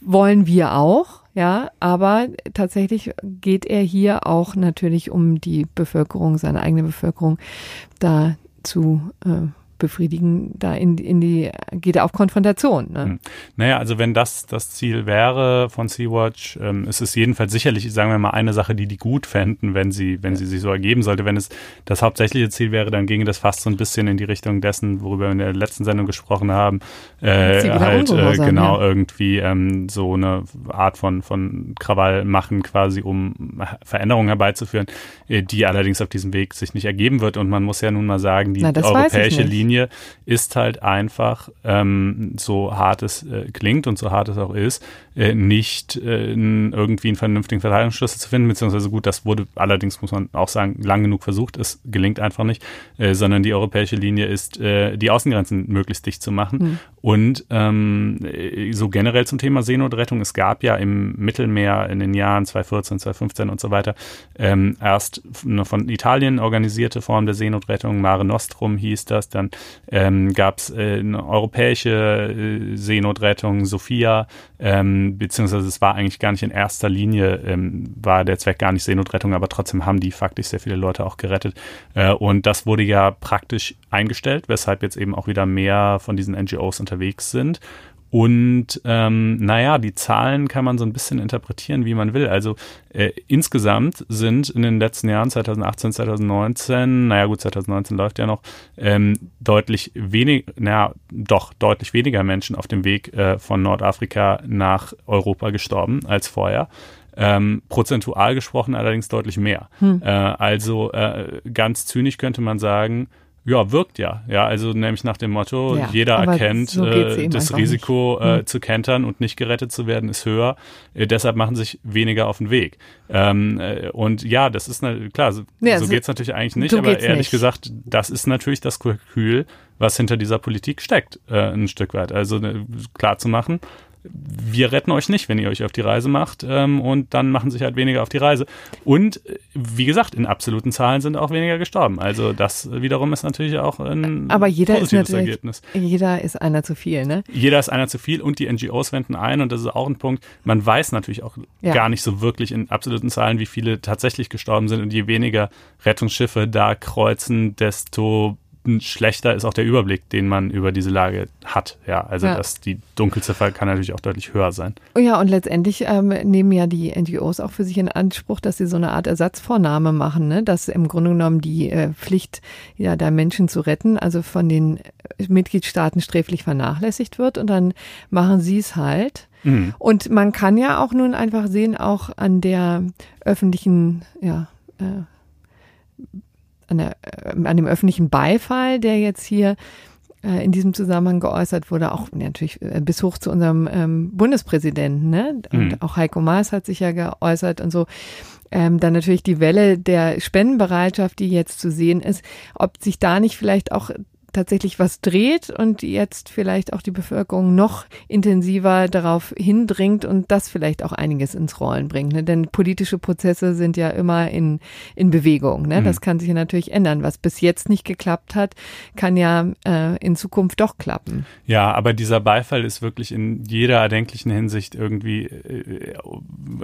wollen wir auch. Ja, aber tatsächlich geht er hier auch natürlich um die Bevölkerung, seine eigene Bevölkerung da zu äh, befriedigen, da in, in die, geht er auf Konfrontation. Ne? Hm. Naja, also wenn das das Ziel wäre von Sea-Watch, ähm, ist es jedenfalls sicherlich, sagen wir mal, eine Sache, die die gut fänden, wenn sie, wenn sie sich so ergeben sollte. Wenn es das hauptsächliche Ziel wäre, dann ginge das fast so ein bisschen in die Richtung dessen, worüber wir in der letzten Sendung gesprochen haben. Äh, halt äh, genau ja. irgendwie ähm, so eine Art von, von Krawall machen, quasi um Veränderungen herbeizuführen, äh, die allerdings auf diesem Weg sich nicht ergeben wird. Und man muss ja nun mal sagen, die Na, europäische. Linie Linie ist halt einfach, ähm, so hart es äh, klingt und so hart es auch ist, äh, nicht äh, irgendwie einen vernünftigen Verteidigungsschlüssel zu finden, beziehungsweise gut, das wurde allerdings, muss man auch sagen, lang genug versucht, es gelingt einfach nicht, äh, sondern die europäische Linie ist, äh, die Außengrenzen möglichst dicht zu machen. Hm. Und ähm, äh, so generell zum Thema Seenotrettung, es gab ja im Mittelmeer in den Jahren 2014, 2015 und so weiter ähm, erst eine von Italien organisierte Form der Seenotrettung, Mare Nostrum hieß das, dann ähm, gab es äh, eine europäische äh, Seenotrettung, Sophia, ähm, beziehungsweise es war eigentlich gar nicht in erster Linie, ähm, war der Zweck gar nicht Seenotrettung, aber trotzdem haben die faktisch sehr viele Leute auch gerettet. Äh, und das wurde ja praktisch eingestellt, weshalb jetzt eben auch wieder mehr von diesen NGOs unterwegs sind. Und ähm, naja, die Zahlen kann man so ein bisschen interpretieren, wie man will. Also äh, insgesamt sind in den letzten Jahren, 2018, 2019, naja gut, 2019 läuft ja noch, ähm, deutlich wenig, naja, doch deutlich weniger Menschen auf dem Weg äh, von Nordafrika nach Europa gestorben als vorher. Ähm, prozentual gesprochen allerdings deutlich mehr. Äh, also äh, ganz zynisch könnte man sagen, Ja, wirkt ja. Ja, also nämlich nach dem Motto, Ja, jeder erkennt, so äh, das Risiko äh, Hm. zu kentern und nicht gerettet zu werden ist höher. Äh, deshalb machen sich weniger auf den Weg. Ähm, äh, und ja, das ist na, klar, so, Ja, so so- geht's natürlich eigentlich nicht, aber ehrlich nicht. gesagt, das ist natürlich das Kalkül, was hinter dieser Politik steckt, äh, ein Stück weit. Also ne, klar zu machen, wir retten euch nicht, wenn ihr euch auf die Reise macht ähm, und dann machen sich halt weniger auf die Reise. Und äh, wie gesagt, in absoluten Zahlen sind auch weniger gestorben. Also das wiederum ist natürlich auch ein Aber jeder ist positives natürlich, Ergebnis. jeder ist einer zu viel, ne? Jeder ist einer zu viel und die NGOs wenden ein und das ist auch ein Punkt. Man weiß natürlich auch Ja. gar nicht so wirklich in absoluten Zahlen, wie viele tatsächlich gestorben sind und je weniger Rettungsschiffe da kreuzen, desto schlechter ist auch der Überblick, den man über diese Lage hat. Ja, also Ja. dass die Dunkelziffer kann natürlich auch deutlich höher sein. Oh Ja, und letztendlich ähm, nehmen ja die NGOs auch für sich in Anspruch, dass sie so eine Art Ersatzvornahme machen, ne? dass im Grunde genommen die äh, Pflicht, ja, da Menschen zu retten, also von den äh, Mitgliedstaaten sträflich vernachlässigt wird und dann machen sie es halt. Mhm. Und man kann ja auch nun einfach sehen, auch an der öffentlichen, ja, äh, an, der, äh, an dem öffentlichen Beifall, der jetzt hier äh, in diesem Zusammenhang geäußert wurde, auch natürlich äh, bis hoch zu unserem ähm, Bundespräsidenten, ne? Und Mhm. auch Heiko Maas hat sich ja geäußert und so. Ähm, dann natürlich die Welle der Spendenbereitschaft, die jetzt zu sehen ist, ob sich da nicht vielleicht auch tatsächlich was dreht und jetzt vielleicht auch die Bevölkerung noch intensiver darauf hindringt und das vielleicht auch einiges ins Rollen bringt. Ne? Denn politische Prozesse sind ja immer in, in Bewegung. Ne? Mhm. Das kann sich ja natürlich ändern. Was bis jetzt nicht geklappt hat, kann ja äh, in Zukunft doch klappen. Ja, aber dieser Beifall ist wirklich in jeder erdenklichen Hinsicht irgendwie, äh,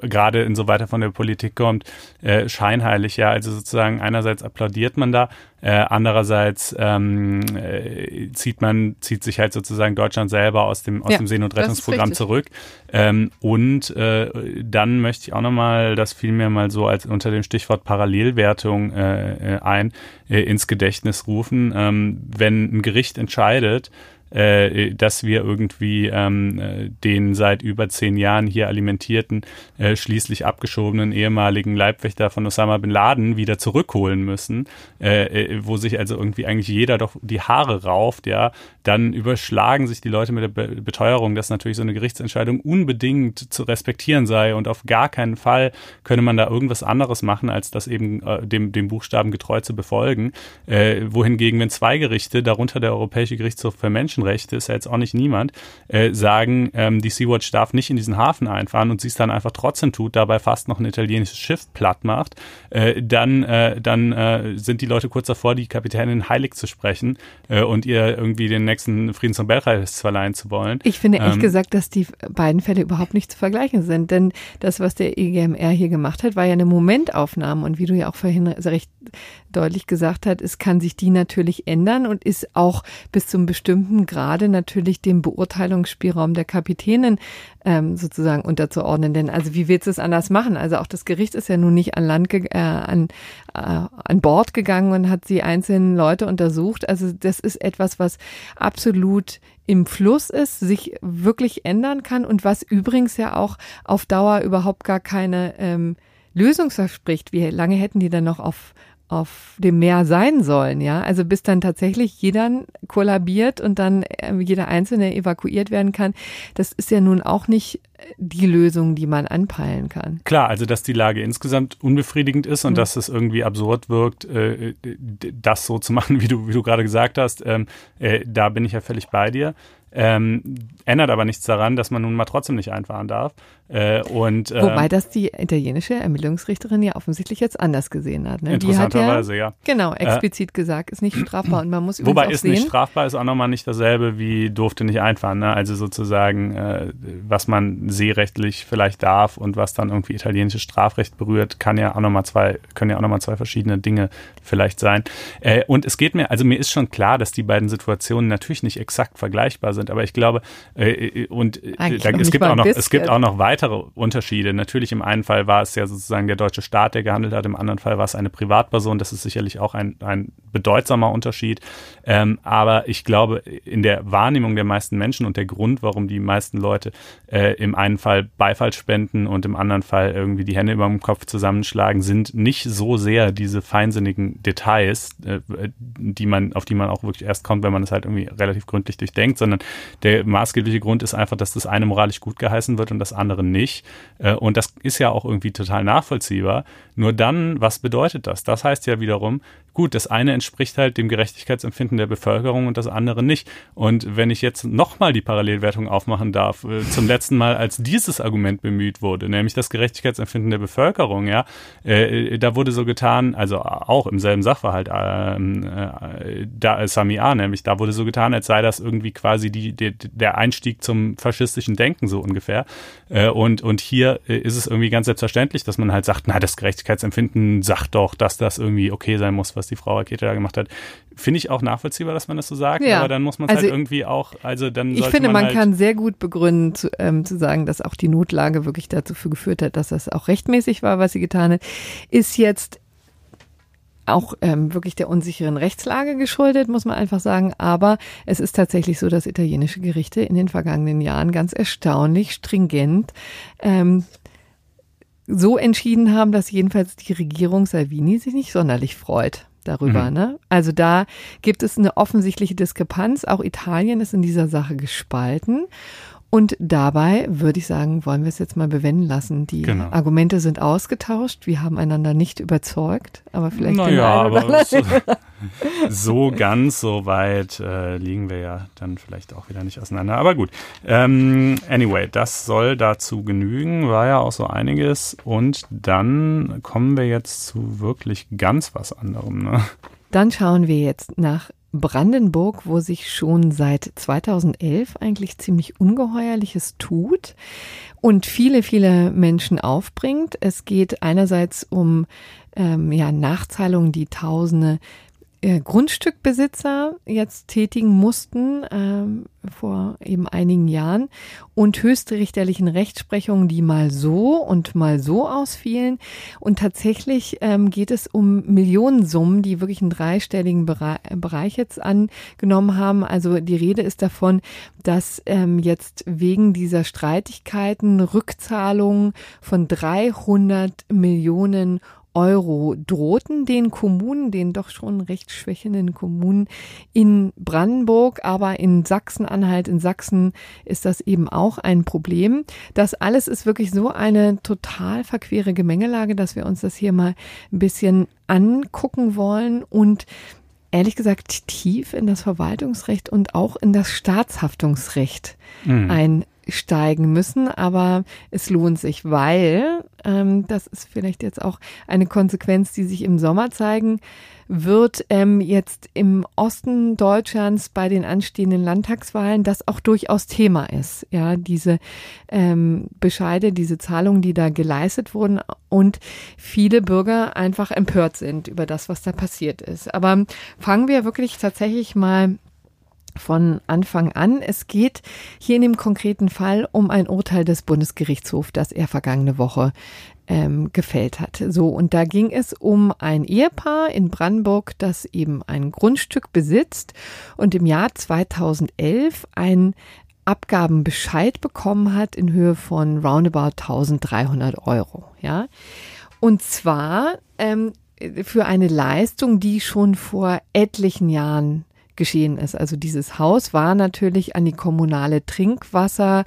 gerade insoweit er von der Politik kommt, äh, scheinheilig. Ja, also sozusagen einerseits applaudiert man da, äh, andererseits ähm, äh, zieht man, zieht sich halt sozusagen Deutschland selber aus dem, aus Ja, dem Seen- und das ist Rettungsprogramm richtig. zurück. Ähm, und äh, dann möchte ich auch nochmal, das fiel mir mal so als unter dem Stichwort Parallelwertung äh, äh, ein, äh, ins Gedächtnis rufen. Ähm, wenn ein Gericht entscheidet, äh, dass wir irgendwie ähm, äh, den seit über zehn Jahren hier alimentierten, äh, schließlich abgeschobenen ehemaligen Leibwächter von Osama bin Laden wieder zurückholen müssen, äh, äh, wo sich also irgendwie eigentlich jeder doch die Haare rauft, ja, dann überschlagen sich die Leute mit der Be Beteuerung, dass natürlich so eine Gerichtsentscheidung unbedingt zu respektieren sei und auf gar keinen Fall könne man da irgendwas anderes machen, als das eben äh, dem, dem Buchstaben getreu zu befolgen. Wohingegen, wenn zwei Gerichte, darunter der Europäische Gerichtshof für Menschenrechte, ist ja jetzt auch nicht niemand, äh, sagen, ähm, die Sea-Watch darf nicht in diesen Hafen einfahren und sie es dann einfach trotzdem tut, dabei fast noch ein italienisches Schiff platt macht, äh, dann, äh, dann äh, sind die Leute kurz davor, die Kapitänin heilig zu sprechen äh, und ihr irgendwie den nächsten Friedensnobelpreis verleihen zu wollen. Ich finde ehrlich Ähm, gesagt, dass die beiden Fälle überhaupt nicht zu vergleichen sind. Denn das, was der EGMR hier gemacht hat, war ja eine Momentaufnahme. Und wie du ja auch vorhin recht deutlich gesagt hast, es kann sich die natürlich ändern und ist auch bis zum bestimmten Grade natürlich dem Beurteilungsspielraum der Kapitänin ähm, sozusagen unterzuordnen. Denn also wie willst du es anders machen? Also auch das Gericht ist ja nun nicht an Land äh, an, äh, an Bord gegangen und hat die einzelnen Leute untersucht. Also das ist etwas, was absolut im Fluss ist, sich wirklich ändern kann und was übrigens ja auch auf Dauer überhaupt gar keine ähm, Lösung verspricht. Wie lange hätten die dann noch auf auf dem Meer sein sollen, ja. Also bis dann tatsächlich jeder kollabiert und dann äh, jeder Einzelne evakuiert werden kann. Das ist ja nun auch nicht die Lösung, die man anpeilen kann. Klar, also dass die Lage insgesamt unbefriedigend ist und Mhm. dass es irgendwie absurd wirkt, äh, das so zu machen, wie du, wie du gerade gesagt hast, ähm, äh, da bin ich ja völlig bei dir. Ähm, ändert aber nichts daran, dass man nun mal trotzdem nicht einfahren darf. Äh, und, ähm, Wobei das die italienische Ermittlungsrichterin ja offensichtlich jetzt anders gesehen hat. Ne? Die hat ja, interessanterweise, ja. genau, explizit gesagt, ist nicht strafbar und man muss Wobei ist sehen, nicht strafbar, ist auch nochmal nicht dasselbe wie durfte nicht einfahren. Ne? Also sozusagen, äh, was man seerechtlich vielleicht darf und was dann irgendwie italienisches Strafrecht berührt, kann ja auch nochmal zwei, können ja auch nochmal zwei verschiedene Dinge vielleicht sein. Äh, und es geht mir, also mir ist schon klar, dass die beiden Situationen natürlich nicht exakt vergleichbar sind, aber ich glaube, äh, äh, und äh, da, es gibt auch noch, es gibt auch noch weitere weitere Unterschiede. Natürlich im einen Fall war es ja sozusagen der deutsche Staat, der gehandelt hat, im anderen Fall war es eine Privatperson. Das ist sicherlich auch ein, ein bedeutsamer Unterschied. Ähm, aber ich glaube, in der Wahrnehmung der meisten Menschen und der Grund, warum die meisten Leute äh, im einen Fall Beifall spenden und im anderen Fall irgendwie die Hände über dem Kopf zusammenschlagen, sind nicht so sehr diese feinsinnigen Details, äh, die man, auf die man auch wirklich erst kommt, wenn man es halt irgendwie relativ gründlich durchdenkt, sondern der maßgebliche Grund ist einfach, dass das eine moralisch gut geheißen wird und das andere nicht. Äh, und das ist ja auch irgendwie total nachvollziehbar. Nur dann, was bedeutet das? Das heißt ja wiederum, gut, das eine entspricht halt dem Gerechtigkeitsempfinden der Bevölkerung und das andere nicht. Und wenn ich jetzt nochmal die Parallelwertung aufmachen darf, äh, zum letzten Mal, als dieses Argument bemüht wurde, nämlich das Gerechtigkeitsempfinden der Bevölkerung, ja, äh, da wurde so getan, also auch im selben Sachverhalt, ähm, äh, da Sami A, nämlich da wurde so getan, als sei das irgendwie quasi die, die, der Einstieg zum faschistischen Denken so ungefähr. Äh, und, und hier äh, ist es irgendwie ganz selbstverständlich, dass man halt sagt, na, das Gerechtigkeitsempfinden sagt doch, dass das irgendwie okay sein muss, was was die Frau Rakete da gemacht hat. Finde ich auch nachvollziehbar, dass man das so sagt, ja. aber dann muss man es halt also halt irgendwie auch, also dann Ich finde, man, man halt kann sehr gut begründen, zu, ähm, zu sagen, dass auch die Notlage wirklich dazu geführt hat, dass das auch rechtmäßig war, was sie getan hat. Ist jetzt auch ähm, wirklich der unsicheren Rechtslage geschuldet, muss man einfach sagen. Aber es ist tatsächlich so, dass italienische Gerichte in den vergangenen Jahren ganz erstaunlich stringent ähm, so entschieden haben, dass jedenfalls die Regierung Salvini sich nicht sonderlich freut darüber. Mhm. Ne? Also da gibt es eine offensichtliche Diskrepanz. Auch Italien ist in dieser Sache gespalten. Und dabei würde ich sagen, wollen wir es jetzt mal bewenden lassen. Die genau. Argumente sind ausgetauscht. Wir haben einander nicht überzeugt, aber vielleicht. Naja, aber so, so, ganz so weit äh, liegen wir ja dann vielleicht auch wieder nicht auseinander. Aber gut. Ähm, anyway, das soll dazu genügen. War ja auch so einiges. Und dann kommen wir jetzt zu wirklich ganz was anderem. Ne? Dann schauen wir jetzt nach Brandenburg, wo sich schon seit 2011 eigentlich ziemlich Ungeheuerliches tut und viele, viele Menschen aufbringt. Es geht einerseits um ähm, ja, Nachzahlungen, die Tausende Grundstückbesitzer jetzt tätigen mussten ähm, vor eben einigen Jahren und höchstrichterlichen Rechtsprechungen, die mal so und mal so ausfielen. Und tatsächlich ähm, geht es um Millionensummen, die wirklich einen dreistelligen Bereich, Bereich jetzt angenommen haben. Also die Rede ist davon, dass ähm, jetzt wegen dieser Streitigkeiten Rückzahlungen von 300 Millionen Euro drohten den Kommunen, den doch schon recht schwächenden Kommunen in Brandenburg, aber in Sachsen-Anhalt, in Sachsen ist das eben auch ein Problem. Das alles ist wirklich so eine total verquere Gemengelage, dass wir uns das hier mal ein bisschen angucken wollen und ehrlich gesagt tief in das Verwaltungsrecht und auch in das Staatshaftungsrecht mhm. ein steigen müssen, aber es lohnt sich, weil ähm, das ist vielleicht jetzt auch eine Konsequenz, die sich im Sommer zeigen wird, ähm, jetzt im Osten Deutschlands bei den anstehenden Landtagswahlen das auch durchaus Thema ist. Ja, diese ähm, Bescheide, diese Zahlungen, die da geleistet wurden und viele Bürger einfach empört sind über das, was da passiert ist. Aber fangen wir wirklich tatsächlich mal von Anfang an. Es geht hier in dem konkreten Fall um ein Urteil des Bundesgerichtshofs, das er vergangene Woche ähm, gefällt hat. So, und da ging es um ein Ehepaar in Brandenburg, das eben ein Grundstück besitzt und im Jahr 2011 ein Abgabenbescheid bekommen hat in Höhe von roundabout 1300 Euro. Ja, und zwar ähm, für eine Leistung, die schon vor etlichen Jahren geschehen ist. Also dieses Haus war natürlich an die kommunale Trinkwasser,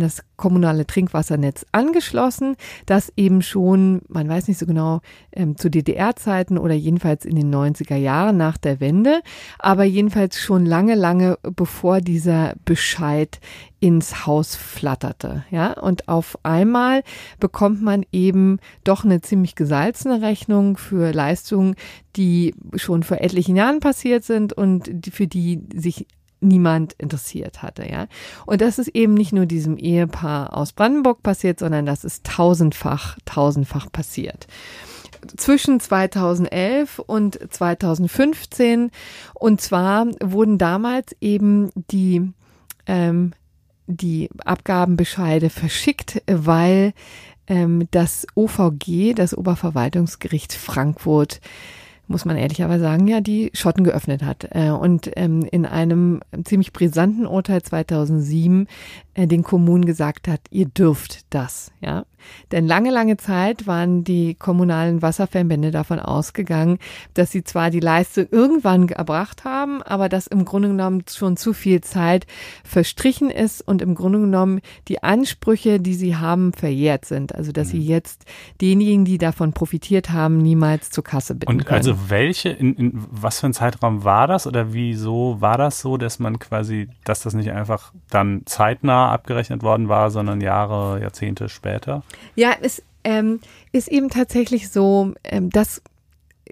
das kommunale Trinkwassernetz angeschlossen, das eben schon, man weiß nicht so genau, ähm, zu DDR-Zeiten oder jedenfalls in den 90er Jahren nach der Wende, aber jedenfalls schon lange, lange bevor dieser Bescheid ins Haus flatterte, ja, und auf einmal bekommt man eben doch eine ziemlich gesalzene Rechnung für Leistungen, die schon vor etlichen Jahren passiert sind und für die sich niemand interessiert hatte, ja. Und das ist eben nicht nur diesem Ehepaar aus Brandenburg passiert, sondern das ist tausendfach, tausendfach passiert zwischen 2011 und 2015. Und zwar wurden damals eben die ähm, die Abgabenbescheide verschickt, weil ähm, das OVG, das Oberverwaltungsgericht Frankfurt, muss man ehrlicherweise sagen, ja, die Schotten geöffnet hat. Äh, und ähm, in einem ziemlich brisanten Urteil 2007 äh, den Kommunen gesagt hat, ihr dürft das, ja. Denn lange, lange Zeit waren die kommunalen Wasserverbände davon ausgegangen, dass sie zwar die Leistung irgendwann erbracht haben, aber dass im Grunde genommen schon zu viel Zeit verstrichen ist und im Grunde genommen die Ansprüche, die sie haben, verjährt sind. Also dass sie mhm. jetzt denjenigen, die davon profitiert haben, niemals zur Kasse bitten Und also welche, in, in was für ein Zeitraum war das oder wieso war das so, dass man quasi, dass das nicht einfach dann zeitnah abgerechnet worden war, sondern Jahre, Jahrzehnte später? Ja, es ähm, ist eben tatsächlich so, ähm, dass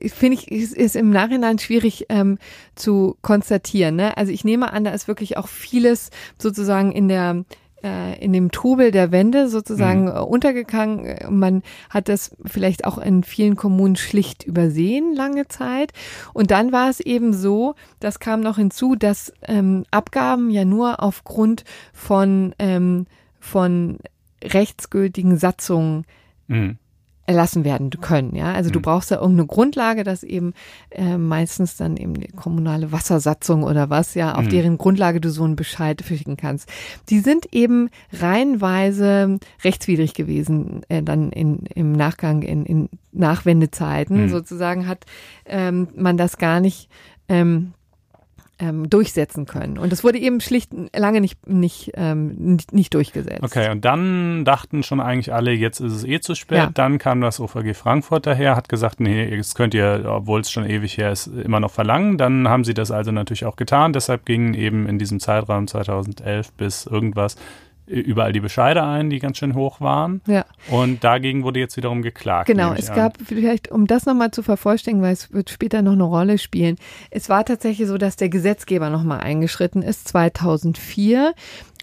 finde ich, ist, ist im Nachhinein schwierig ähm, zu konstatieren. Ne? Also ich nehme an, da ist wirklich auch vieles sozusagen in der äh, in dem Trubel der Wende sozusagen mhm. Äh, untergegangen. Man hat das vielleicht auch in vielen Kommunen schlicht übersehen lange Zeit. Und dann war es eben so, das kam noch hinzu, dass ähm, Abgaben ja nur aufgrund von, ähm, von rechtsgültigen Satzungen mhm erlassen werden können. Ja, also du mhm. brauchst da irgendeine Grundlage, dass eben äh, meistens dann eben die kommunale Wassersatzung oder was, ja, auf mhm. deren Grundlage du so einen Bescheid verschicken kannst. Die sind eben reihenweise rechtswidrig gewesen, äh, dann in, im Nachgang in, in Nachwendezeiten mhm. sozusagen hat ähm, man das gar nicht ähm, ähm, durchsetzen können. Und das wurde eben schlicht lange nicht, nicht, ähm, nicht durchgesetzt. Okay, und dann dachten schon eigentlich alle, jetzt ist es eh zu spät. Ja. Dann kam das OVG Frankfurt daher, hat gesagt, nee, das könnt ihr, obwohl es schon ewig her ist, immer noch verlangen. Dann haben sie das also natürlich auch getan. Deshalb gingen eben in diesem Zeitraum 2011 bis irgendwas überall die Bescheide ein, die ganz schön hoch waren. Ja. Und dagegen wurde jetzt wiederum geklagt. Genau, es an. gab vielleicht, um das nochmal zu vervollständigen, weil es wird später noch eine Rolle spielen. Es war tatsächlich so, dass der Gesetzgeber nochmal eingeschritten ist, 2004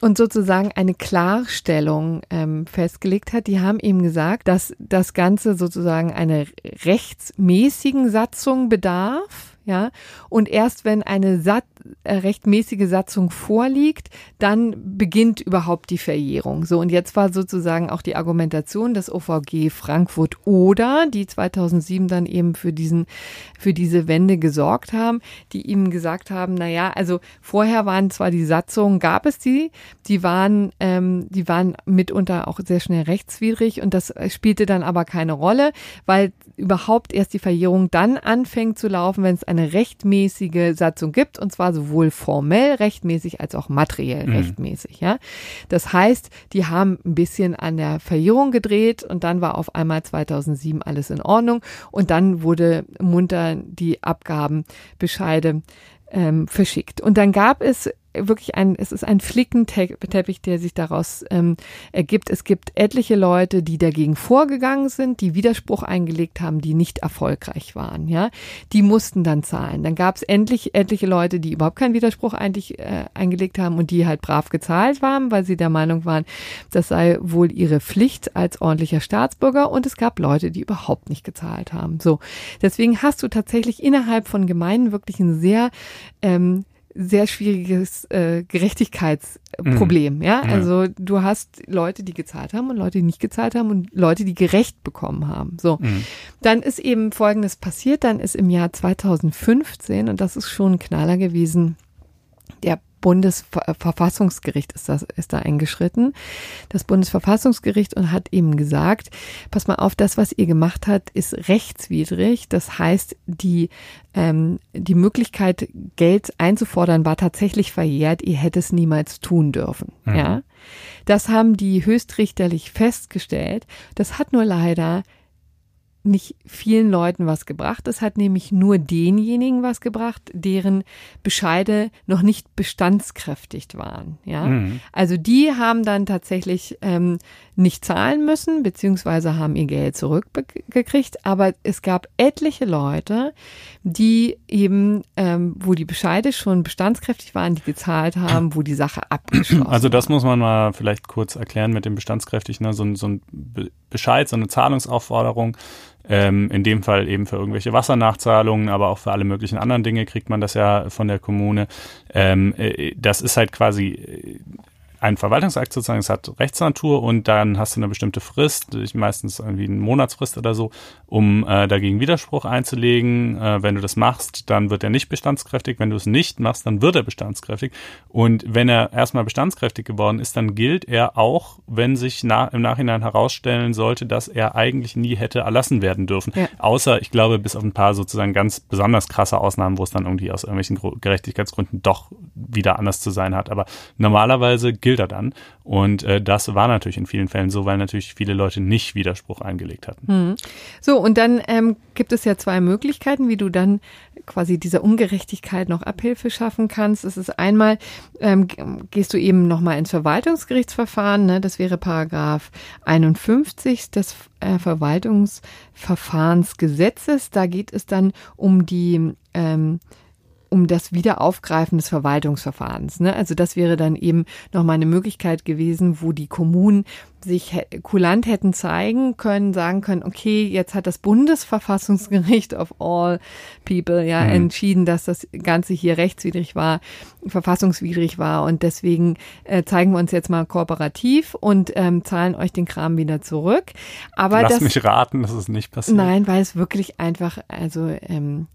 und sozusagen eine Klarstellung ähm, festgelegt hat. Die haben eben gesagt, dass das Ganze sozusagen einer rechtsmäßigen Satzung bedarf ja. Und erst wenn eine Sat rechtmäßige Satzung vorliegt, dann beginnt überhaupt die Verjährung. So, und jetzt war sozusagen auch die Argumentation des OVG Frankfurt oder, die 2007 dann eben für diesen, für diese Wende gesorgt haben, die ihm gesagt haben, na ja, also vorher waren zwar die Satzungen, gab es die, die waren, ähm, die waren mitunter auch sehr schnell rechtswidrig und das spielte dann aber keine Rolle, weil überhaupt erst die Verjährung dann anfängt zu laufen, wenn es eine rechtmäßige Satzung gibt, und zwar sowohl formell rechtmäßig als auch materiell mhm. rechtmäßig. Ja, das heißt, die haben ein bisschen an der Verjährung gedreht und dann war auf einmal 2007 alles in Ordnung und dann wurde munter die Abgabenbescheide ähm, verschickt. Und dann gab es wirklich ein, es ist ein Flickenteppich, der sich daraus ähm, ergibt. Es gibt etliche Leute, die dagegen vorgegangen sind, die Widerspruch eingelegt haben, die nicht erfolgreich waren. Ja, die mussten dann zahlen. Dann gab es endlich etliche Leute, die überhaupt keinen Widerspruch eigentlich äh, eingelegt haben und die halt brav gezahlt waren, weil sie der Meinung waren, das sei wohl ihre Pflicht als ordentlicher Staatsbürger. Und es gab Leute, die überhaupt nicht gezahlt haben. So, deswegen hast du tatsächlich innerhalb von Gemeinden wirklich ein sehr ähm, sehr schwieriges äh, Gerechtigkeitsproblem. Mhm. Ja, also du hast Leute, die gezahlt haben und Leute, die nicht gezahlt haben und Leute, die gerecht bekommen haben. So, mhm. dann ist eben Folgendes passiert. Dann ist im Jahr 2015 und das ist schon ein Knaller gewesen. Bundesverfassungsgericht ist, das, ist da eingeschritten. Das Bundesverfassungsgericht und hat eben gesagt, pass mal auf, das, was ihr gemacht habt, ist rechtswidrig. Das heißt, die, ähm, die Möglichkeit, Geld einzufordern, war tatsächlich verjährt. Ihr hättet es niemals tun dürfen. Mhm. Ja. Das haben die höchstrichterlich festgestellt. Das hat nur leider nicht vielen Leuten was gebracht. Es hat nämlich nur denjenigen was gebracht, deren Bescheide noch nicht bestandskräftig waren. Ja, mhm. also die haben dann tatsächlich ähm, nicht zahlen müssen, beziehungsweise haben ihr Geld zurückgekriegt. Aber es gab etliche Leute, die eben, ähm, wo die Bescheide schon bestandskräftig waren, die gezahlt haben, wo die Sache abgeschlossen Also das muss man mal vielleicht kurz erklären mit dem bestandskräftig, ne? so, so ein Bescheid, so eine Zahlungsaufforderung ähm, in dem Fall eben für irgendwelche Wassernachzahlungen, aber auch für alle möglichen anderen Dinge kriegt man das ja von der Kommune. Ähm, äh, das ist halt quasi ein Verwaltungsakt sozusagen, es hat Rechtsnatur und dann hast du eine bestimmte Frist, meistens irgendwie eine Monatsfrist oder so, um äh, dagegen Widerspruch einzulegen. Äh, wenn du das machst, dann wird er nicht bestandskräftig. Wenn du es nicht machst, dann wird er bestandskräftig. Und wenn er erstmal bestandskräftig geworden ist, dann gilt er auch, wenn sich na im Nachhinein herausstellen sollte, dass er eigentlich nie hätte erlassen werden dürfen. Ja. Außer, ich glaube, bis auf ein paar sozusagen ganz besonders krasse Ausnahmen, wo es dann irgendwie aus irgendwelchen Gerechtigkeitsgründen doch wieder anders zu sein hat. Aber normalerweise gilt er dann. Und äh, das war natürlich in vielen Fällen so, weil natürlich viele Leute nicht Widerspruch eingelegt hatten. Hm. So, und dann ähm, gibt es ja zwei Möglichkeiten, wie du dann quasi dieser Ungerechtigkeit noch Abhilfe schaffen kannst. Es ist einmal, ähm, gehst du eben nochmal ins Verwaltungsgerichtsverfahren, ne? das wäre Paragraph 51 des äh, Verwaltungsverfahrensgesetzes. Da geht es dann um die ähm, um das Wiederaufgreifen des Verwaltungsverfahrens. Ne? Also das wäre dann eben nochmal eine Möglichkeit gewesen, wo die Kommunen sich kulant hätten zeigen können, sagen können, okay, jetzt hat das Bundesverfassungsgericht of all people ja mhm. entschieden, dass das Ganze hier rechtswidrig war, verfassungswidrig war und deswegen äh, zeigen wir uns jetzt mal kooperativ und ähm, zahlen euch den Kram wieder zurück. Aber Lass das, mich raten, dass es nicht passiert. Nein, weil es wirklich einfach, also ähm,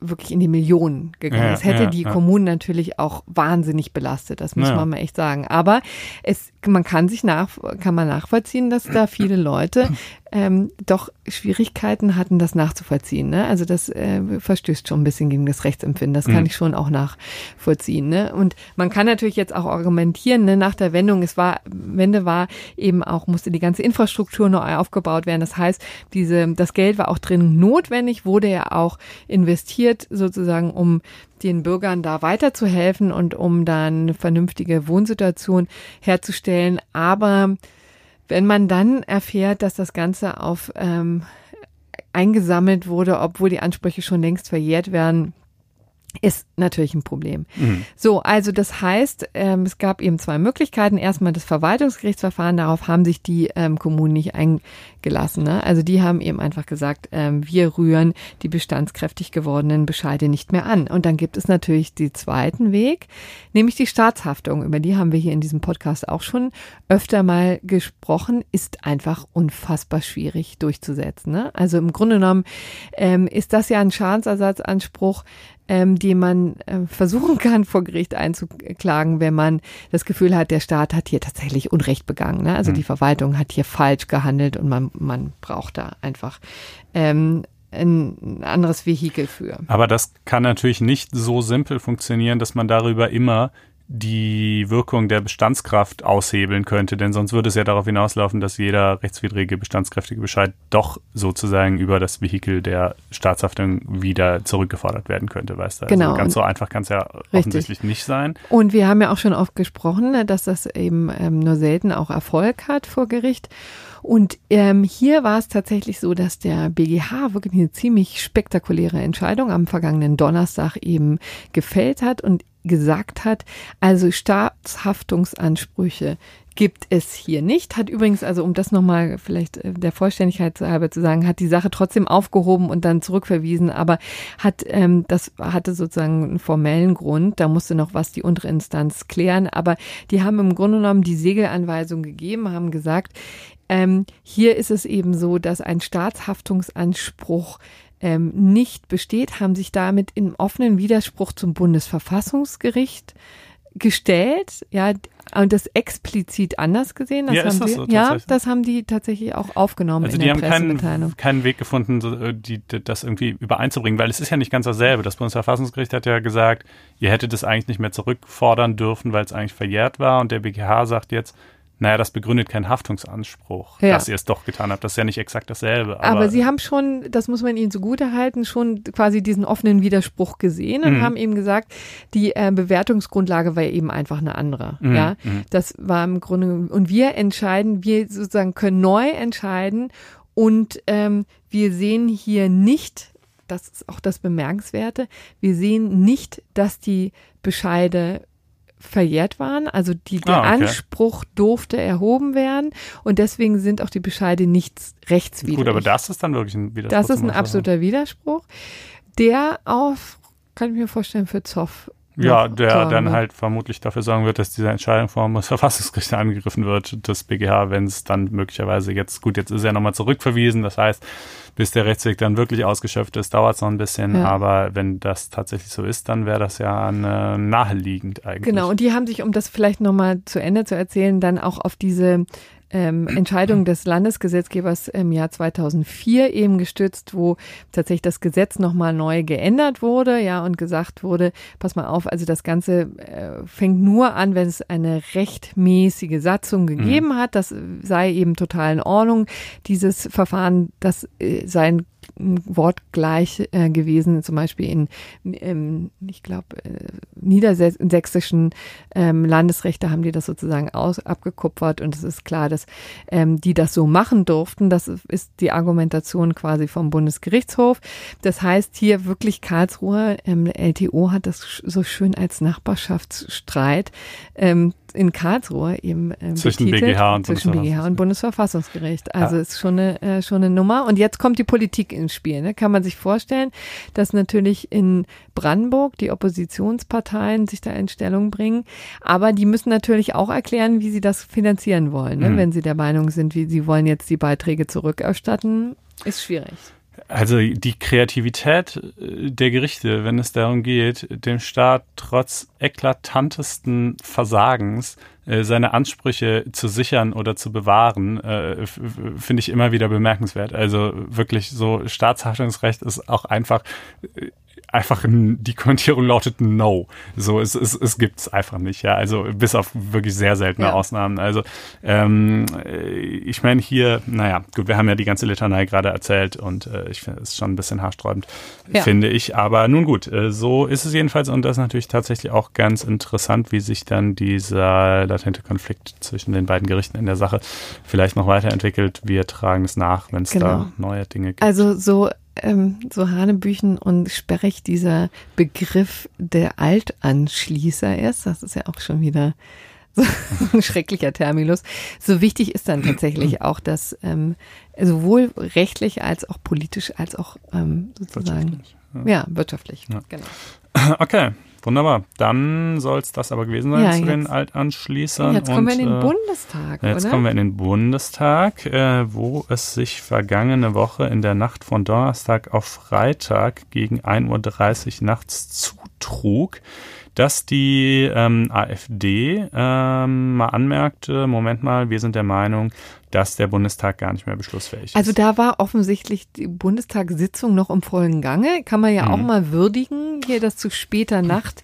wirklich in die Millionen gegangen. Ja, es hätte ja, die ja. Kommunen natürlich auch wahnsinnig belastet, das muss man mal echt sagen. Aber es, man kann sich nach, kann man nachvollziehen, dass da viele Leute ähm, doch Schwierigkeiten hatten, das nachzuvollziehen. Ne? Also das äh, verstößt schon ein bisschen gegen das Rechtsempfinden. Das kann mhm. ich schon auch nachvollziehen. Ne? Und man kann natürlich jetzt auch argumentieren, ne, nach der Wendung, es war, Wende war eben auch, musste die ganze Infrastruktur neu aufgebaut werden. Das heißt, diese, das Geld war auch dringend notwendig, wurde ja auch investiert, sozusagen, um den Bürgern da weiterzuhelfen und um dann eine vernünftige Wohnsituation herzustellen. Aber wenn man dann erfährt, dass das Ganze auf ähm, eingesammelt wurde, obwohl die Ansprüche schon längst verjährt werden, ist natürlich ein Problem. Mhm. So, also das heißt, ähm, es gab eben zwei Möglichkeiten. Erstmal das Verwaltungsgerichtsverfahren, darauf haben sich die ähm, Kommunen nicht eingelassen. Ne? Also die haben eben einfach gesagt, ähm, wir rühren die bestandskräftig gewordenen Bescheide nicht mehr an. Und dann gibt es natürlich den zweiten Weg, nämlich die Staatshaftung. Über die haben wir hier in diesem Podcast auch schon öfter mal gesprochen, ist einfach unfassbar schwierig durchzusetzen. Ne? Also im Grunde genommen ähm, ist das ja ein Schadensersatzanspruch, ähm, die man äh, versuchen kann, vor Gericht einzuklagen, wenn man das Gefühl hat, der Staat hat hier tatsächlich Unrecht begangen. Ne? Also mhm. die Verwaltung hat hier falsch gehandelt und man, man braucht da einfach ähm, ein anderes Vehikel für. Aber das kann natürlich nicht so simpel funktionieren, dass man darüber immer die Wirkung der Bestandskraft aushebeln könnte, denn sonst würde es ja darauf hinauslaufen, dass jeder rechtswidrige bestandskräftige Bescheid doch sozusagen über das Vehikel der Staatshaftung wieder zurückgefordert werden könnte, weißt du? Also genau. Also ganz so einfach kann es ja Richtig. offensichtlich nicht sein. Und wir haben ja auch schon oft gesprochen, ne, dass das eben ähm, nur selten auch Erfolg hat vor Gericht. Und ähm, hier war es tatsächlich so, dass der BGH wirklich eine ziemlich spektakuläre Entscheidung am vergangenen Donnerstag eben gefällt hat und gesagt hat. Also Staatshaftungsansprüche gibt es hier nicht. Hat übrigens, also um das nochmal vielleicht äh, der Vollständigkeit halber zu sagen, hat die Sache trotzdem aufgehoben und dann zurückverwiesen, aber hat ähm, das hatte sozusagen einen formellen Grund. Da musste noch was die untere Instanz klären, aber die haben im Grunde genommen die Segelanweisung gegeben, haben gesagt, ähm, hier ist es eben so, dass ein Staatshaftungsanspruch ähm, nicht besteht, haben sich damit im offenen Widerspruch zum Bundesverfassungsgericht gestellt, ja, und das explizit anders gesehen. Das ja, haben das die, so, ja, das haben die tatsächlich auch aufgenommen also in die der haben Pressemitteilung. Keinen, keinen Weg gefunden, äh, die, das irgendwie übereinzubringen, weil es ist ja nicht ganz dasselbe. Das Bundesverfassungsgericht hat ja gesagt, ihr hättet es eigentlich nicht mehr zurückfordern dürfen, weil es eigentlich verjährt war und der BGH sagt jetzt, naja, das begründet keinen Haftungsanspruch, ja. dass ihr es doch getan habt. Das ist ja nicht exakt dasselbe. Aber, aber Sie haben schon, das muss man Ihnen zugute halten, schon quasi diesen offenen Widerspruch gesehen und mhm. haben eben gesagt, die äh, Bewertungsgrundlage war eben einfach eine andere. Mhm. Ja, mhm. das war im Grunde, und wir entscheiden, wir sozusagen können neu entscheiden und ähm, wir sehen hier nicht, das ist auch das Bemerkenswerte, wir sehen nicht, dass die Bescheide verjährt waren. Also die, der ah, okay. Anspruch durfte erhoben werden und deswegen sind auch die Bescheide nichts rechtswidrig. Gut, aber das ist dann wirklich ein Widerspruch. Das ist ein absoluter Widerspruch, der auf, kann ich mir vorstellen, für Zoff Ja, der dann halt vermutlich dafür sorgen wird, dass diese Entscheidung vom Verfassungsgericht angegriffen wird, das BGH, wenn es dann möglicherweise jetzt, gut, jetzt ist er nochmal zurückverwiesen, das heißt, bis der Rechtsweg dann wirklich ausgeschöpft ist, dauert es noch ein bisschen, ja. aber wenn das tatsächlich so ist, dann wäre das ja äh, naheliegend eigentlich. Genau, und die haben sich, um das vielleicht nochmal zu Ende zu erzählen, dann auch auf diese ähm, Entscheidung des Landesgesetzgebers im Jahr 2004 eben gestützt, wo tatsächlich das Gesetz nochmal neu geändert wurde, ja, und gesagt wurde, pass mal auf, also das Ganze äh, fängt nur an, wenn es eine rechtmäßige Satzung gegeben mhm. hat. Das sei eben total in Ordnung. Dieses Verfahren, das äh, sei ein wortgleich äh, gewesen, zum Beispiel in, ähm, ich glaube, äh, niedersächsischen ähm, Landesrechte haben die das sozusagen aus, abgekupfert und es ist klar, dass ähm, die das so machen durften. Das ist die Argumentation quasi vom Bundesgerichtshof. Das heißt hier wirklich Karlsruhe, ähm, LTO hat das so schön als Nachbarschaftsstreit ähm, in Karlsruhe eben ähm, zwischen betitelt, BGH und zwischen BGH und Bundesverfassungsgericht. Also ja. ist schon eine äh, schon eine Nummer. Und jetzt kommt die Politik ins Spiel. Ne? Kann man sich vorstellen, dass natürlich in Brandenburg die Oppositionsparteien sich da in Stellung bringen, aber die müssen natürlich auch erklären, wie sie das finanzieren wollen, ne? Mhm. wenn sie der Meinung sind, wie sie wollen jetzt die Beiträge zurückerstatten, ist schwierig. Also die Kreativität äh, der Gerichte, wenn es darum geht, dem Staat trotz eklatantesten Versagens äh, seine Ansprüche zu sichern oder zu bewahren, äh, finde ich immer wieder bemerkenswert. Also wirklich so Staatshaftungsrecht ist auch einfach einfach die Kommentierung lautet No. So, es, es, es gibt es einfach nicht, ja. Also bis auf wirklich sehr seltene ja. Ausnahmen. Also ähm, ich meine hier, naja, gut, wir haben ja die ganze Litanei gerade erzählt und äh, ich finde es schon ein bisschen haarsträubend, ja. finde ich. Aber nun gut, äh, so ist es jedenfalls und das ist natürlich tatsächlich auch ganz interessant, wie sich dann dieser latente Konflikt zwischen den beiden Gerichten in der Sache vielleicht noch weiterentwickelt. Wir tragen es nach, wenn es genau. da neue Dinge gibt. Also so ähm, so Hanebüchen und sperrig dieser Begriff der Altanschließer ist. Das ist ja auch schon wieder so ein schrecklicher Terminus. So wichtig ist dann tatsächlich auch, dass ähm, sowohl rechtlich als auch politisch als auch ähm, sozusagen wirtschaftlich, ja. ja wirtschaftlich. Ja. Genau. Okay, Wunderbar. Dann soll es das aber gewesen sein ja, zu den Altanschließern. Jetzt kommen und, wir in den äh, Bundestag. Jetzt oder? kommen wir in den Bundestag, äh, wo es sich vergangene Woche in der Nacht von Donnerstag auf Freitag gegen 1.30 Uhr nachts zutrug dass die ähm, AfD ähm, mal anmerkte, Moment mal, wir sind der Meinung, dass der Bundestag gar nicht mehr beschlussfähig ist. Also da war offensichtlich die Bundestagssitzung noch im vollen Gange. Kann man ja mhm. auch mal würdigen, hier das zu später Nacht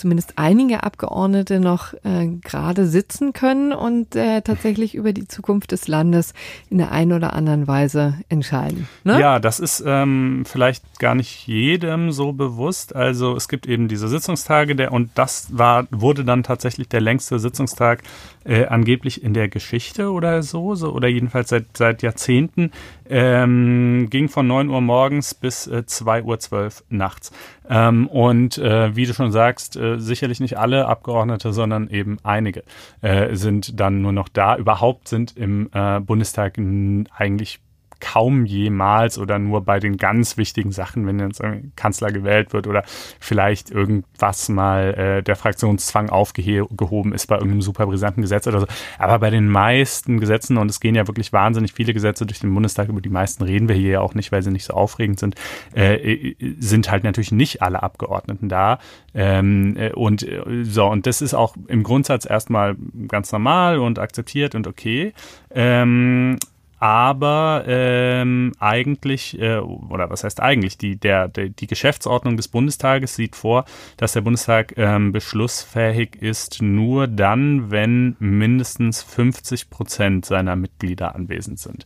zumindest einige Abgeordnete noch äh, gerade sitzen können und äh, tatsächlich über die Zukunft des Landes in der einen oder anderen Weise entscheiden. Ne? Ja, das ist ähm, vielleicht gar nicht jedem so bewusst. Also es gibt eben diese Sitzungstage der und das war wurde dann tatsächlich der längste Sitzungstag äh, angeblich in der Geschichte oder so, so oder jedenfalls seit seit Jahrzehnten. Ähm, ging von 9 Uhr morgens bis äh, 2 Uhr 12 nachts. Ähm, und äh, wie du schon sagst, äh, sicherlich nicht alle Abgeordnete, sondern eben einige äh, sind dann nur noch da. Überhaupt sind im äh, Bundestag eigentlich kaum jemals oder nur bei den ganz wichtigen Sachen, wenn jetzt ein Kanzler gewählt wird oder vielleicht irgendwas mal äh, der Fraktionszwang aufgehoben ist bei irgendeinem super brisanten Gesetz oder so. Aber bei den meisten Gesetzen, und es gehen ja wirklich wahnsinnig viele Gesetze durch den Bundestag, über die meisten reden wir hier ja auch nicht, weil sie nicht so aufregend sind, äh, sind halt natürlich nicht alle Abgeordneten da. Ähm, äh, und äh, so, und das ist auch im Grundsatz erstmal ganz normal und akzeptiert und okay. Ähm, aber ähm, eigentlich, äh, oder was heißt eigentlich, die, der, der, die Geschäftsordnung des Bundestages sieht vor, dass der Bundestag ähm, beschlussfähig ist nur dann, wenn mindestens 50 Prozent seiner Mitglieder anwesend sind.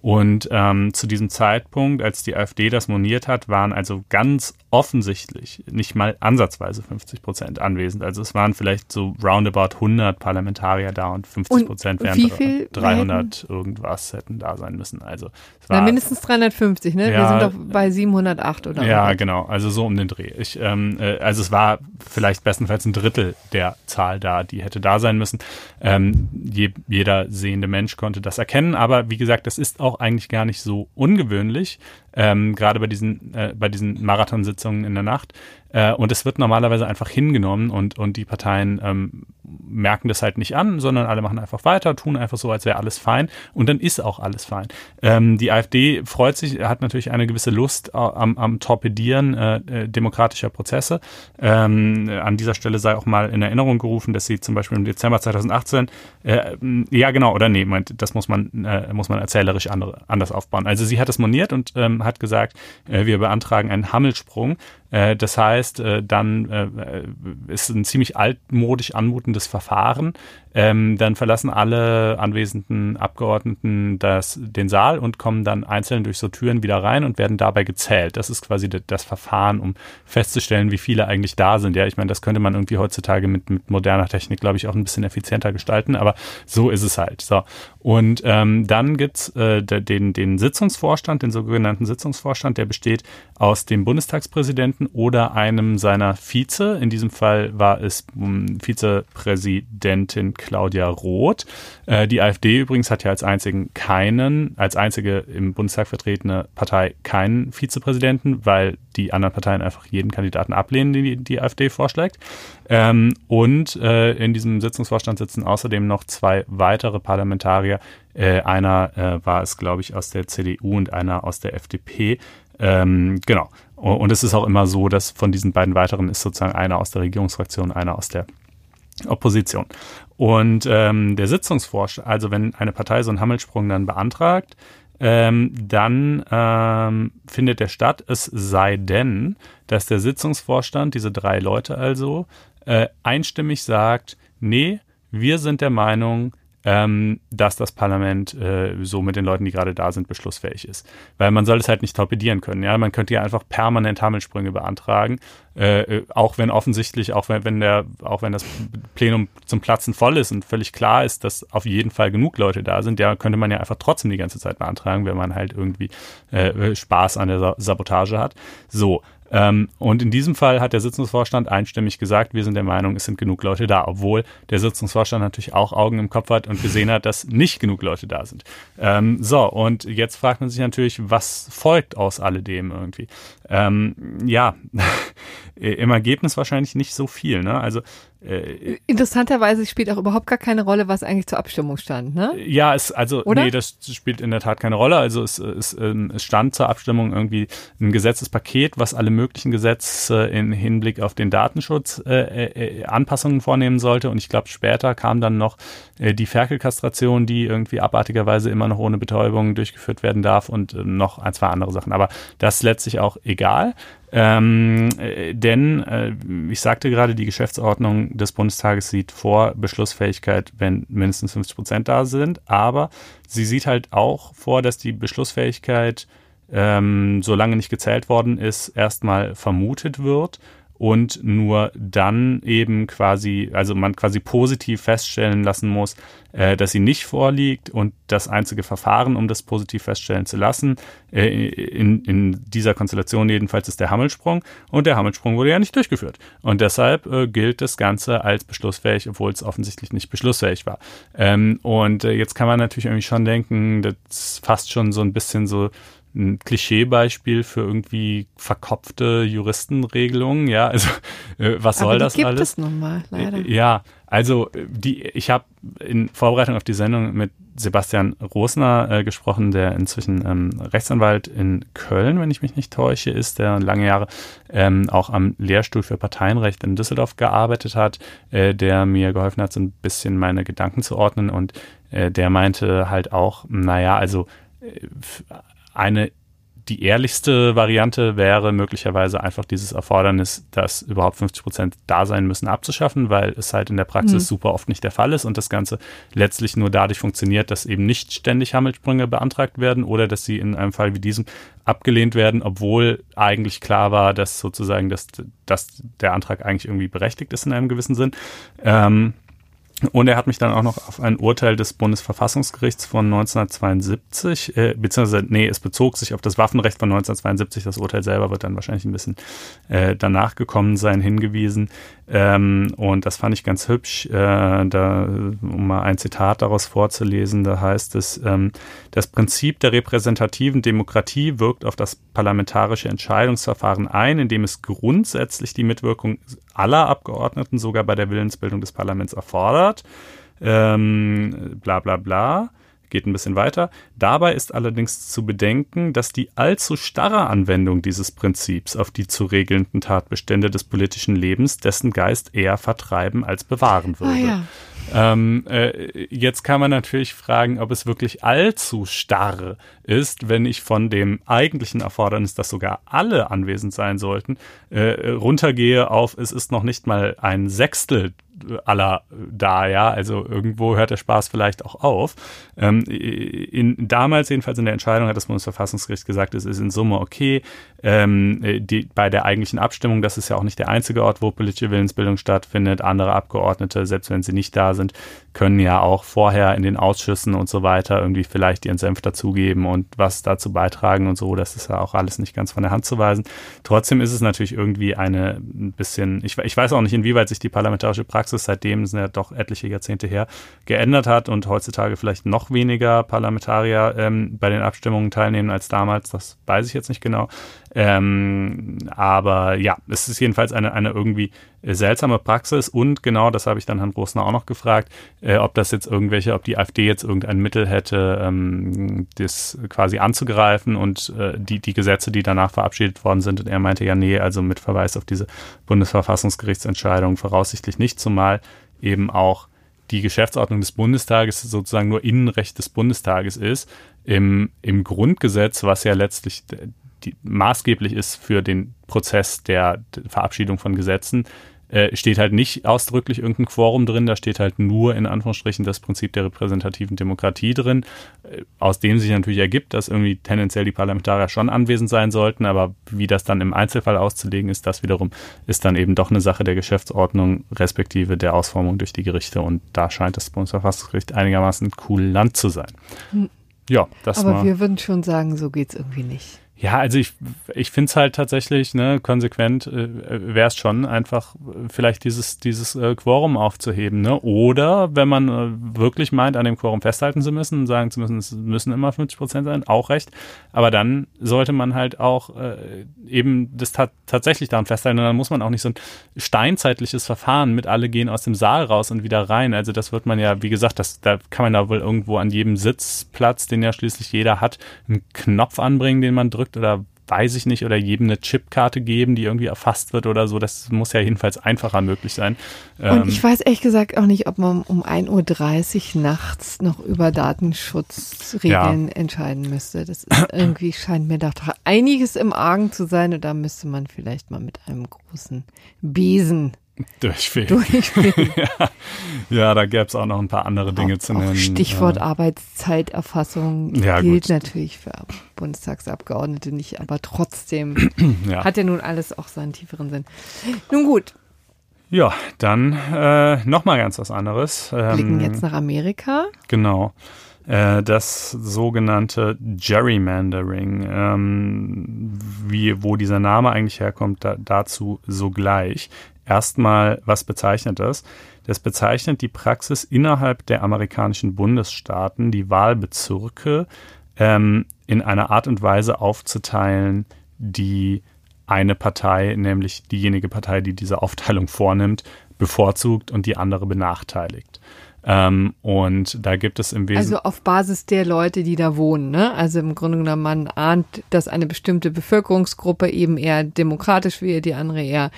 Und ähm, zu diesem Zeitpunkt, als die AfD das moniert hat, waren also ganz offensichtlich nicht mal ansatzweise 50 Prozent anwesend. Also es waren vielleicht so roundabout 100 Parlamentarier da und 50 Prozent wären 300 irgendwas hätten da sein müssen. Also es war, Na, mindestens 350, ne? Ja, Wir sind doch bei 708 oder? Ja, was? genau. Also so um den Dreh. Ich, ähm, äh, also es war vielleicht bestenfalls ein Drittel der Zahl da, die hätte da sein müssen. Ähm, je, jeder sehende Mensch konnte das erkennen, aber wie gesagt, das ist auch eigentlich gar nicht so ungewöhnlich, ähm, gerade bei diesen, äh, bei diesen Marathonsitzungen in der Nacht. Äh, und es wird normalerweise einfach hingenommen und, und die Parteien ähm, merken das halt nicht an, sondern alle machen einfach weiter, tun einfach so, als wäre alles fein und dann ist auch alles fein. Ähm, die AfD freut sich, hat natürlich eine gewisse Lust am, am Torpedieren äh, äh, demokratischer Prozesse. Ähm, an dieser Stelle sei auch mal in Erinnerung gerufen, dass sie zum Beispiel im Dezember 2018, äh, ja genau, oder nee, meint, das muss man, äh, muss man erzählerisch andere, anders aufbauen. Also sie hat es moniert und ähm, hat gesagt, äh, wir beantragen einen Hammelsprung. Äh, das heißt, äh, dann äh, ist ein ziemlich altmodisch anmutendes Verfahren. Ähm, dann verlassen alle anwesenden Abgeordneten das, den Saal und kommen dann einzeln durch so Türen wieder rein und werden dabei gezählt. Das ist quasi das Verfahren, um festzustellen, wie viele eigentlich da sind. Ja, ich meine, das könnte man irgendwie heutzutage mit, mit moderner Technik, glaube ich, auch ein bisschen effizienter gestalten, aber so ist es halt. So. Und ähm, dann gibt's äh, den, den Sitzungsvorstand, den sogenannten Sitzungsvorstand, der besteht aus dem Bundestagspräsidenten oder einem seiner Vize. In diesem Fall war es um, hm, Vizepräsidentin Claudia Roth. Äh, die AfD übrigens hat ja als einzigen keinen, als einzige im Bundestag vertretene Partei keinen Vizepräsidenten, weil die anderen Parteien einfach jeden Kandidaten ablehnen, den die, AfD vorschlägt. Ähm, und äh, in diesem Sitzungsvorstand sitzen außerdem noch zwei weitere Parlamentarier. Äh, einer war es, glaube ich, aus der CDU und einer aus der FDP. Ähm, genau. Und es ist auch immer so, dass von diesen beiden weiteren ist sozusagen einer aus der Regierungsfraktion, einer aus der Opposition. Und ähm, der Sitzungsvorschlag, also wenn eine Partei so einen Hammelsprung dann beantragt, ähm, dann ähm, findet der statt, es sei denn, dass der Sitzungsvorstand, diese drei Leute also, äh, einstimmig sagt, nee, wir sind der Meinung, ähm, dass das Parlament äh, so mit den Leuten, die gerade da sind, beschlussfähig ist. Weil man soll es halt nicht torpedieren können. Ja, man könnte ja einfach permanent Hammelsprünge beantragen, äh, äh, auch wenn offensichtlich, auch wenn, wenn der, auch wenn das Plenum zum Platzen voll ist und völlig klar ist, dass auf jeden Fall genug Leute da sind, ja, könnte man ja einfach trotzdem die ganze Zeit beantragen, wenn man halt irgendwie äh, Spaß an der Sabotage hat. So, ähm, und in diesem Fall hat der Sitzungsvorstand einstimmig gesagt, wir sind der Meinung, es sind genug Leute da, obwohl der Sitzungsvorstand natürlich auch Augen im Kopf hat und gesehen hat, dass nicht genug Leute da sind. Ähm, so, und jetzt fragt man sich natürlich, was folgt aus alledem irgendwie? Ähm, ja, im Ergebnis wahrscheinlich nicht so viel. Ne? Also äh, Interessanterweise spielt auch überhaupt gar keine Rolle, was eigentlich zur Abstimmung stand, ne? Ja, es, also, Oder? nee, das spielt in der Tat keine Rolle. Also es, es, ähm, es stand zur Abstimmung irgendwie ein Gesetzespaket, was alle möglichen Gesetze in Hinblick auf den Datenschutz äh, äh, Anpassungen vornehmen sollte. Und ich glaube, später kam dann noch äh, die Ferkelkastration, die irgendwie abartigerweise immer noch ohne Betäubung durchgeführt werden darf und äh, noch ein, zwei andere Sachen. Aber das ist letztlich auch egal. Ähm, äh, denn äh, ich sagte gerade, die Geschäftsordnung des Bundestages sieht vor Beschlussfähigkeit, wenn mindestens 50 Prozent da sind, aber sie sieht halt auch vor, dass die Beschlussfähigkeit, ähm, solange nicht gezählt worden ist, erstmal vermutet wird und nur dann eben quasi, also man quasi positiv feststellen lassen muss, äh, dass sie nicht vorliegt und das einzige Verfahren, um das positiv feststellen zu lassen, äh, in, in dieser Konstellation jedenfalls ist der Hammelsprung und der Hammelsprung wurde ja nicht durchgeführt und deshalb äh, gilt das Ganze als beschlussfähig, obwohl es offensichtlich nicht beschlussfähig war. Ähm, und äh, jetzt kann man natürlich irgendwie schon denken, das ist fast schon so ein bisschen so ein Klischeebeispiel für irgendwie verkopfte Juristenregelungen. Ja, also äh, was soll Aber die das gibt alles? Es nun mal, leider. Äh, ja, also die, ich habe in Vorbereitung auf die Sendung mit Sebastian Rosner äh, gesprochen, der inzwischen ähm, Rechtsanwalt in Köln, wenn ich mich nicht täusche, ist, der lange Jahre ähm, auch am Lehrstuhl für Parteienrecht in Düsseldorf gearbeitet hat, äh, der mir geholfen hat, so ein bisschen meine Gedanken zu ordnen und äh, der meinte halt auch, naja, also äh, eine die ehrlichste Variante wäre möglicherweise einfach dieses Erfordernis, dass überhaupt 50 Prozent da sein müssen, abzuschaffen, weil es halt in der Praxis mhm. super oft nicht der Fall ist und das Ganze letztlich nur dadurch funktioniert, dass eben nicht ständig Hammelsprünge beantragt werden oder dass sie in einem Fall wie diesem abgelehnt werden, obwohl eigentlich klar war, dass sozusagen dass, dass der Antrag eigentlich irgendwie berechtigt ist in einem gewissen Sinn. Ähm, Und er hat mich dann auch noch auf ein Urteil des Bundesverfassungsgerichts von 1972, äh, beziehungsweise, nee, es bezog sich auf das Waffenrecht von 1972. Das Urteil selber wird dann wahrscheinlich ein bisschen äh, danach gekommen sein, hingewiesen. Ähm, und das fand ich ganz hübsch, äh, da, um mal ein Zitat daraus vorzulesen. Da heißt es, ähm, das Prinzip der repräsentativen Demokratie wirkt auf das parlamentarische Entscheidungsverfahren ein, indem es grundsätzlich die Mitwirkung aller Abgeordneten sogar bei der Willensbildung des Parlaments erfordert. Ähm, bla bla bla. Geht ein bisschen weiter. Dabei ist allerdings zu bedenken, dass die allzu starre Anwendung dieses Prinzips auf die zu regelnden Tatbestände des politischen Lebens dessen Geist eher vertreiben als bewahren würde. Ah, ja. Ähm, äh, jetzt kann man natürlich fragen, ob es wirklich allzu starr ist, wenn ich von dem eigentlichen Erfordernis, dass sogar alle anwesend sein sollten, äh, runtergehe auf, es ist noch nicht mal ein Sechstel aller da, ja. Also irgendwo hört der Spaß vielleicht auch auf. Ähm, in, damals jedenfalls in der Entscheidung hat das Bundesverfassungsgericht gesagt, es ist in Summe okay. Ähm, die, bei der eigentlichen Abstimmung, das ist ja auch nicht der einzige Ort, wo politische Willensbildung stattfindet. Andere Abgeordnete, selbst wenn sie nicht da sind, können ja auch vorher in den Ausschüssen und so weiter irgendwie vielleicht ihren Senf dazugeben und was dazu beitragen und so. Das ist ja auch alles nicht ganz von der Hand zu weisen. Trotzdem ist es natürlich irgendwie eine ein bisschen, ich, ich weiß auch nicht, inwieweit sich die parlamentarische Praxis seitdem, sind ja doch etliche Jahrzehnte her, geändert hat und heutzutage vielleicht noch weniger Parlamentarier ähm, bei den Abstimmungen teilnehmen als damals. Das weiß ich jetzt nicht genau. Ähm, aber ja, es ist jedenfalls eine, eine irgendwie seltsame Praxis und genau das habe ich dann Herrn Rosner auch noch gefragt, äh, ob das jetzt irgendwelche, ob die AfD jetzt irgendein Mittel hätte, ähm, das quasi anzugreifen und äh, die, die Gesetze, die danach verabschiedet worden sind. Und er meinte ja, nee, also mit Verweis auf diese Bundesverfassungsgerichtsentscheidung voraussichtlich nicht, zumal eben auch die Geschäftsordnung des Bundestages sozusagen nur Innenrecht des Bundestages ist. Im, im Grundgesetz, was ja letztlich die maßgeblich ist für den Prozess der Verabschiedung von Gesetzen, äh, steht halt nicht ausdrücklich irgendein Quorum drin, da steht halt nur in Anführungsstrichen das Prinzip der repräsentativen Demokratie drin, äh, aus dem sich natürlich ergibt, dass irgendwie tendenziell die Parlamentarier schon anwesend sein sollten, aber wie das dann im Einzelfall auszulegen ist, das wiederum ist dann eben doch eine Sache der Geschäftsordnung respektive der Ausformung durch die Gerichte und da scheint das Bundesverfassungsgericht einigermaßen cool Land zu sein. Hm. Ja, das Aber wir würden schon sagen, so geht's irgendwie nicht. Ja, also ich, ich finde es halt tatsächlich, ne, konsequent äh, wäre es schon, einfach vielleicht dieses, dieses äh, Quorum aufzuheben, ne? Oder wenn man äh, wirklich meint, an dem Quorum festhalten zu müssen sagen zu müssen, es müssen immer 50 Prozent sein, auch recht. Aber dann sollte man halt auch äh, eben das ta tatsächlich daran festhalten. Und dann muss man auch nicht so ein steinzeitliches Verfahren mit alle gehen aus dem Saal raus und wieder rein. Also das wird man ja, wie gesagt, das, da kann man da wohl irgendwo an jedem Sitzplatz, den ja schließlich jeder hat, einen Knopf anbringen, den man drückt drückt oder weiß ich nicht, oder jedem eine Chipkarte geben, die irgendwie erfasst wird oder so. Das muss ja jedenfalls einfacher möglich sein. Und ähm, ich weiß ehrlich gesagt auch nicht, ob man um 1.30 Uhr nachts noch über Datenschutzregeln ja. entscheiden müsste. Das ist irgendwie scheint mir doch einiges im Argen zu sein und da müsste man vielleicht mal mit einem großen Besen Durchfegen. Durchfegen. ja. ja, da gäbe es auch noch ein paar andere Dinge auch, zu nennen. Stichwort Arbeitszeiterfassung ja, gilt gut. natürlich für Bundestagsabgeordnete nicht, aber trotzdem ja. hat ja nun alles auch seinen tieferen Sinn. Nun gut. Ja, dann äh, nochmal ganz was anderes. Blicken ähm, jetzt nach Amerika. Genau äh, das sogenannte Gerrymandering, ähm, wie, wo dieser Name eigentlich herkommt, da, dazu sogleich. Erstmal, was bezeichnet das? Das bezeichnet die Praxis innerhalb der amerikanischen Bundesstaaten, die Wahlbezirke ähm, in einer Art und Weise aufzuteilen, die eine Partei, nämlich diejenige Partei, die diese Aufteilung vornimmt, bevorzugt und die andere benachteiligt. Ähm, und da gibt es im Wesentlichen. Also auf Basis der Leute, die da wohnen, ne? Also im Grunde genommen, man ahnt, dass eine bestimmte Bevölkerungsgruppe eben eher demokratisch wäre, die andere eher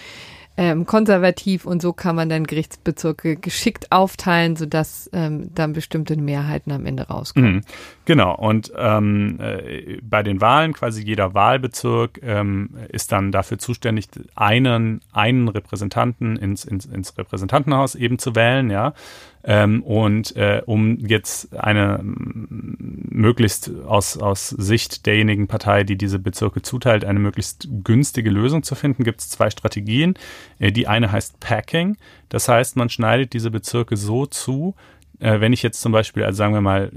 ähm, konservativ und so kann man dann Gerichtsbezirke geschickt aufteilen, sodass ähm, dann bestimmte Mehrheiten am Ende rauskommen. Mhm. Genau, und ähm, äh, bei den Wahlen, quasi jeder Wahlbezirk ähm, ist dann dafür zuständig, einen, einen Repräsentanten ins, ins, ins Repräsentantenhaus eben zu wählen, ja. Ähm, und äh, um jetzt eine möglichst aus, aus Sicht derjenigen Partei, die diese Bezirke zuteilt, eine möglichst günstige Lösung zu finden, gibt es zwei Strategien. Äh, die eine heißt Packing. Das heißt, man schneidet diese Bezirke so zu, wenn ich jetzt zum Beispiel, also sagen wir mal,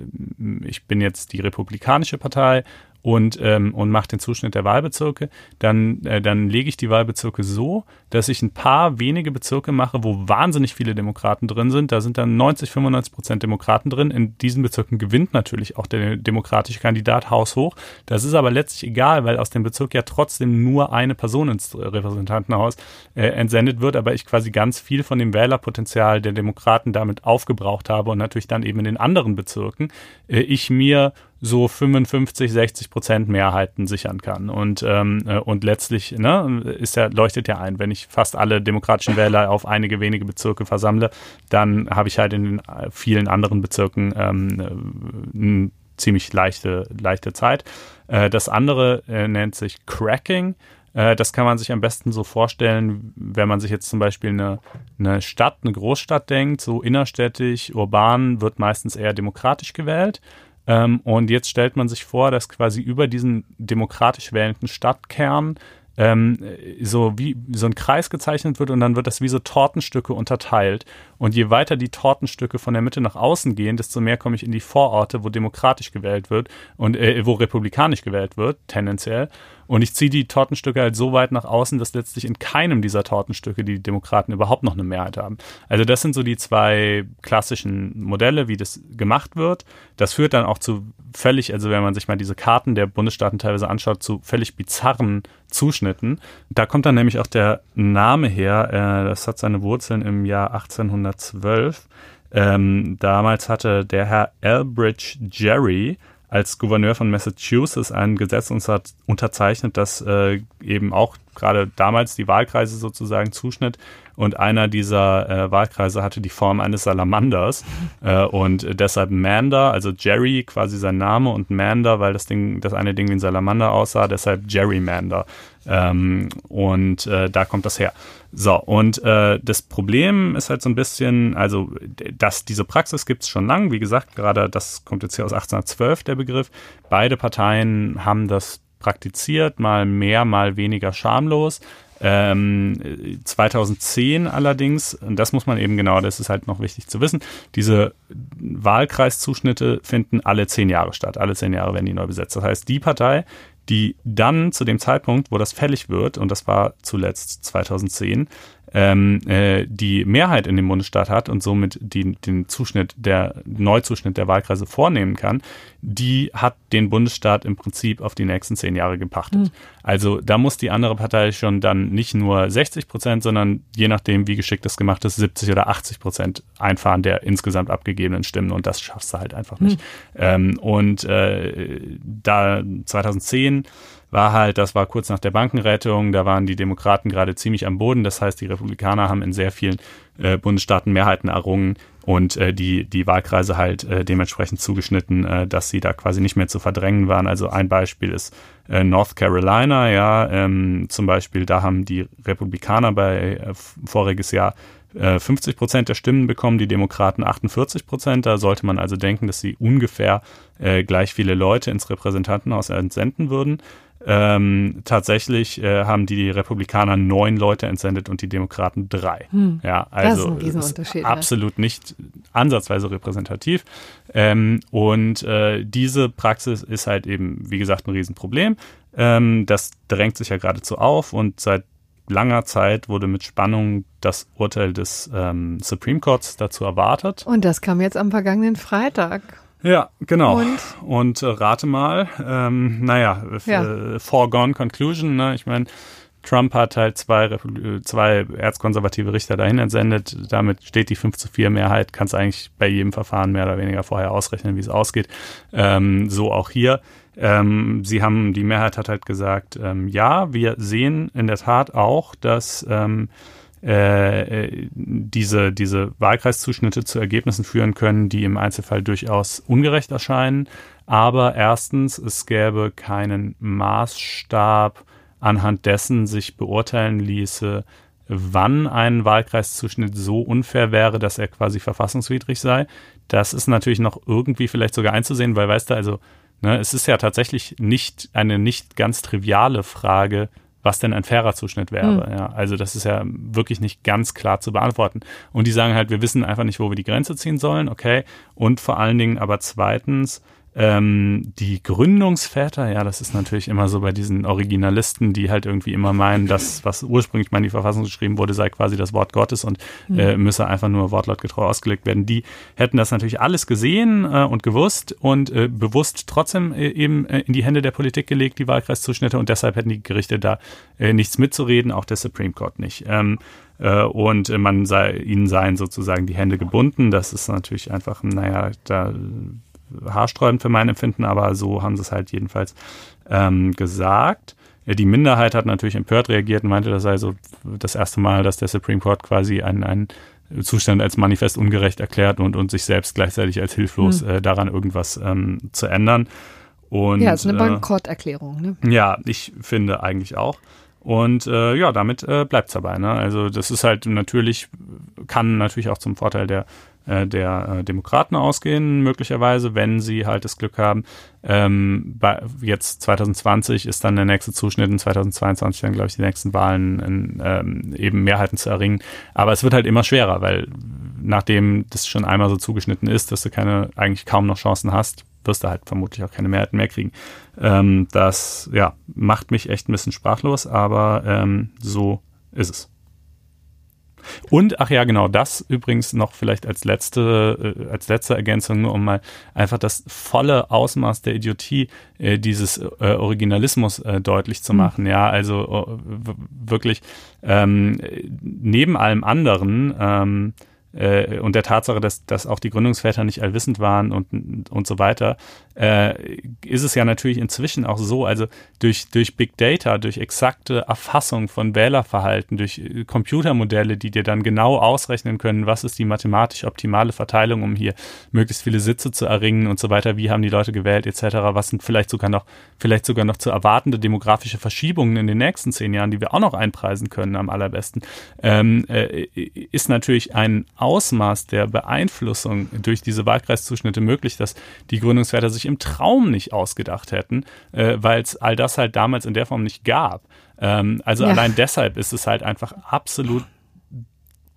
ich bin jetzt die Republikanische Partei und, ähm, und mache den Zuschnitt der Wahlbezirke, dann, äh, dann lege ich die Wahlbezirke so, dass ich ein paar wenige Bezirke mache, wo wahnsinnig viele Demokraten drin sind. Da sind dann 90, 95 Prozent Demokraten drin. In diesen Bezirken gewinnt natürlich auch der demokratische Kandidat haushoch. Das ist aber letztlich egal, weil aus dem Bezirk ja trotzdem nur eine Person ins Repräsentantenhaus äh, entsendet wird, aber ich quasi ganz viel von dem Wählerpotenzial der Demokraten damit aufgebraucht habe und natürlich dann eben in den anderen Bezirken äh, ich mir so 55, 60 Prozent Mehrheiten sichern kann. Und, ähm, äh, und letztlich ne, ist ja, leuchtet ja ein, wenn ich fast alle demokratischen Wähler auf einige wenige Bezirke versammle, dann habe ich halt in den äh, vielen anderen Bezirken ähm, äh, eine ziemlich leichte, leichte Zeit. Äh, das andere äh, nennt sich Cracking. Äh, das kann man sich am besten so vorstellen, wenn man sich jetzt zum Beispiel eine, eine Stadt, eine Großstadt denkt, so innerstädtisch, urban wird meistens eher demokratisch gewählt. Ähm, und jetzt stellt man sich vor, dass quasi über diesen demokratisch wählenden Stadtkern ähm, so wie so ein Kreis gezeichnet wird und dann wird das wie so Tortenstücke unterteilt. Und je weiter die Tortenstücke von der Mitte nach außen gehen, desto mehr komme ich in die Vororte, wo demokratisch gewählt wird und äh, wo republikanisch gewählt wird, tendenziell. Und ich ziehe die Tortenstücke halt so weit nach außen, dass letztlich in keinem dieser Tortenstücke die Demokraten überhaupt noch eine Mehrheit haben. Also das sind so die zwei klassischen Modelle, wie das gemacht wird. Das führt dann auch zu völlig, also wenn man sich mal diese Karten der Bundesstaaten teilweise anschaut, zu völlig bizarren Zuschnitten. Da kommt dann nämlich auch der Name her. Äh, das hat seine Wurzeln im Jahr 1812. Ähm, damals hatte der Herr Elbridge Jerry als Gouverneur von Massachusetts ein Gesetz unterzeichnet, das äh, eben auch gerade damals die Wahlkreise sozusagen zuschnitt. Und einer dieser äh, Wahlkreise hatte die Form eines Salamanders. Äh, und deshalb Mander, also Jerry quasi sein Name und Mander, weil das Ding, das eine Ding wie ein Salamander aussah, deshalb Gerrymander. Ähm, und äh, da kommt das her. So, und äh, das Problem ist halt so ein bisschen, also, dass diese Praxis gibt es schon lang. Wie gesagt, gerade das kommt jetzt hier aus 1812, der Begriff. Beide Parteien haben das praktiziert, mal mehr, mal weniger schamlos. Ähm, 2010 allerdings, und das muss man eben genau, das ist halt noch wichtig zu wissen, diese Wahlkreiszuschnitte finden alle zehn Jahre statt. Alle zehn Jahre werden die neu besetzt. Das heißt, die Partei, die dann zu dem Zeitpunkt, wo das fällig wird, und das war zuletzt 2010, ähm, äh, die Mehrheit in dem Bundesstaat hat und somit die, den Zuschnitt der Neuzuschnitt der Wahlkreise vornehmen kann, die hat den Bundesstaat im Prinzip auf die nächsten zehn Jahre gepachtet. Mhm. Also da muss die andere Partei schon dann nicht nur 60 Prozent, sondern je nachdem, wie geschickt das gemacht ist, 70 oder 80 Prozent einfahren der insgesamt abgegebenen Stimmen und das schaffst du halt einfach nicht. Mhm. Ähm, und äh, da 2010 war halt, das war kurz nach der Bankenrettung, da waren die Demokraten gerade ziemlich am Boden. Das heißt, die Republikaner haben in sehr vielen äh, Bundesstaaten Mehrheiten errungen und äh, die, die Wahlkreise halt äh, dementsprechend zugeschnitten, äh, dass sie da quasi nicht mehr zu verdrängen waren. Also ein Beispiel ist äh, North Carolina, ja, ähm, zum Beispiel, da haben die Republikaner bei äh, voriges Jahr 50 äh, Prozent der Stimmen bekommen, die Demokraten 48 Prozent. Da sollte man also denken, dass sie ungefähr äh, gleich viele Leute ins Repräsentantenhaus entsenden würden. Ähm, tatsächlich äh, haben die Republikaner neun Leute entsendet und die Demokraten drei. Hm. Ja, also das ist, ein ist ne? absolut nicht ansatzweise repräsentativ. Ähm, und äh, diese Praxis ist halt eben, wie gesagt, ein Riesenproblem. Ähm, das drängt sich ja geradezu auf und seit langer Zeit wurde mit Spannung das Urteil des ähm, Supreme Courts dazu erwartet. Und das kam jetzt am vergangenen Freitag. Ja, genau. Und, und äh, rate mal, ähm, naja, ja. äh, foregone conclusion, ne? Ich meine, Trump hat halt zwei, zwei erzkonservative Richter dahin entsendet. Damit steht die 5 zu 4 Mehrheit. Kannst eigentlich bei jedem Verfahren mehr oder weniger vorher ausrechnen, wie es ausgeht. Ähm, so auch hier. Ähm, sie haben, die Mehrheit hat halt gesagt, ähm, ja, wir sehen in der Tat auch, dass ähm, äh, diese, diese Wahlkreiszuschnitte zu Ergebnissen führen können, die im Einzelfall durchaus ungerecht erscheinen. Aber erstens, es gäbe keinen Maßstab, anhand dessen sich beurteilen ließe, wann ein Wahlkreiszuschnitt so unfair wäre, dass er quasi verfassungswidrig sei. Das ist natürlich noch irgendwie vielleicht sogar einzusehen, weil weißt du, also ne, es ist ja tatsächlich nicht eine nicht ganz triviale Frage, was denn ein fairer Zuschnitt wäre. Mhm. Ja, also das ist ja wirklich nicht ganz klar zu beantworten. Und die sagen halt, wir wissen einfach nicht, wo wir die Grenze ziehen sollen, okay. Und vor allen Dingen aber zweitens, ähm, die Gründungsväter, ja, das ist natürlich immer so bei diesen Originalisten, die halt irgendwie immer meinen, dass was ursprünglich mal in die Verfassung geschrieben wurde, sei quasi das Wort Gottes und mhm. äh, müsse einfach nur wortlautgetreu ausgelegt werden. Die hätten das natürlich alles gesehen äh, und gewusst und äh, bewusst trotzdem äh, eben äh, in die Hände der Politik gelegt, die Wahlkreiszuschnitte und deshalb hätten die Gerichte da äh, nichts mitzureden, auch der Supreme Court nicht. Ähm, äh, und man sei, ihnen seien sozusagen die Hände gebunden. Das ist natürlich einfach, naja, da haarsträubend für mein Empfinden, aber so haben sie es halt jedenfalls ähm, gesagt. Die Minderheit hat natürlich empört reagiert und meinte, das sei so das erste Mal, dass der Supreme Court quasi einen, einen Zustand als manifest ungerecht erklärt und, und sich selbst gleichzeitig als hilflos mhm. äh, daran irgendwas ähm, zu ändern. Und, ja, ist eine äh, Bankrotterklärung. Ne? Ja, ich finde eigentlich auch. Und äh, ja, damit äh, bleibt es dabei. Ne? Also das ist halt natürlich, kann natürlich auch zum Vorteil der der äh, Demokraten ausgehen, möglicherweise, wenn sie halt das Glück haben. Ähm, bei, jetzt 2020 ist dann der nächste Zuschnitt und 2022 dann, glaube ich, die nächsten Wahlen in, ähm, eben Mehrheiten zu erringen. Aber es wird halt immer schwerer, weil nachdem das schon einmal so zugeschnitten ist, dass du keine, eigentlich kaum noch Chancen hast, wirst du halt vermutlich auch keine Mehrheiten mehr kriegen. Ähm, das, ja, macht mich echt ein bisschen sprachlos, aber ähm, so ist es. Und, ach ja, genau, das übrigens noch vielleicht als letzte, äh, als letzte Ergänzung, nur um mal einfach das volle Ausmaß der Idiotie äh, dieses äh, Originalismus äh, deutlich zu mhm. machen. Ja, also äh, wirklich ähm, neben allem anderen ähm, äh, und der Tatsache, dass, dass auch die Gründungsväter nicht allwissend waren und, und so weiter, äh, ist es ja natürlich inzwischen auch so, also durch, durch Big Data, durch exakte Erfassung von Wählerverhalten, durch äh, Computermodelle, die dir dann genau ausrechnen können, was ist die mathematisch optimale Verteilung, um hier möglichst viele Sitze zu erringen und so weiter, wie haben die Leute gewählt etc., was sind vielleicht sogar noch, vielleicht sogar noch zu erwartende demografische Verschiebungen in den nächsten zehn Jahren, die wir auch noch einpreisen können am allerbesten, ähm, äh, ist natürlich ein Ausmaß der Beeinflussung durch diese Wahlkreiszuschnitte möglich, dass die Gründungswerte sich im Traum nicht ausgedacht hätten, äh, weil es all das halt damals in der Form nicht gab. Ähm, also ja. allein deshalb ist es halt einfach absolut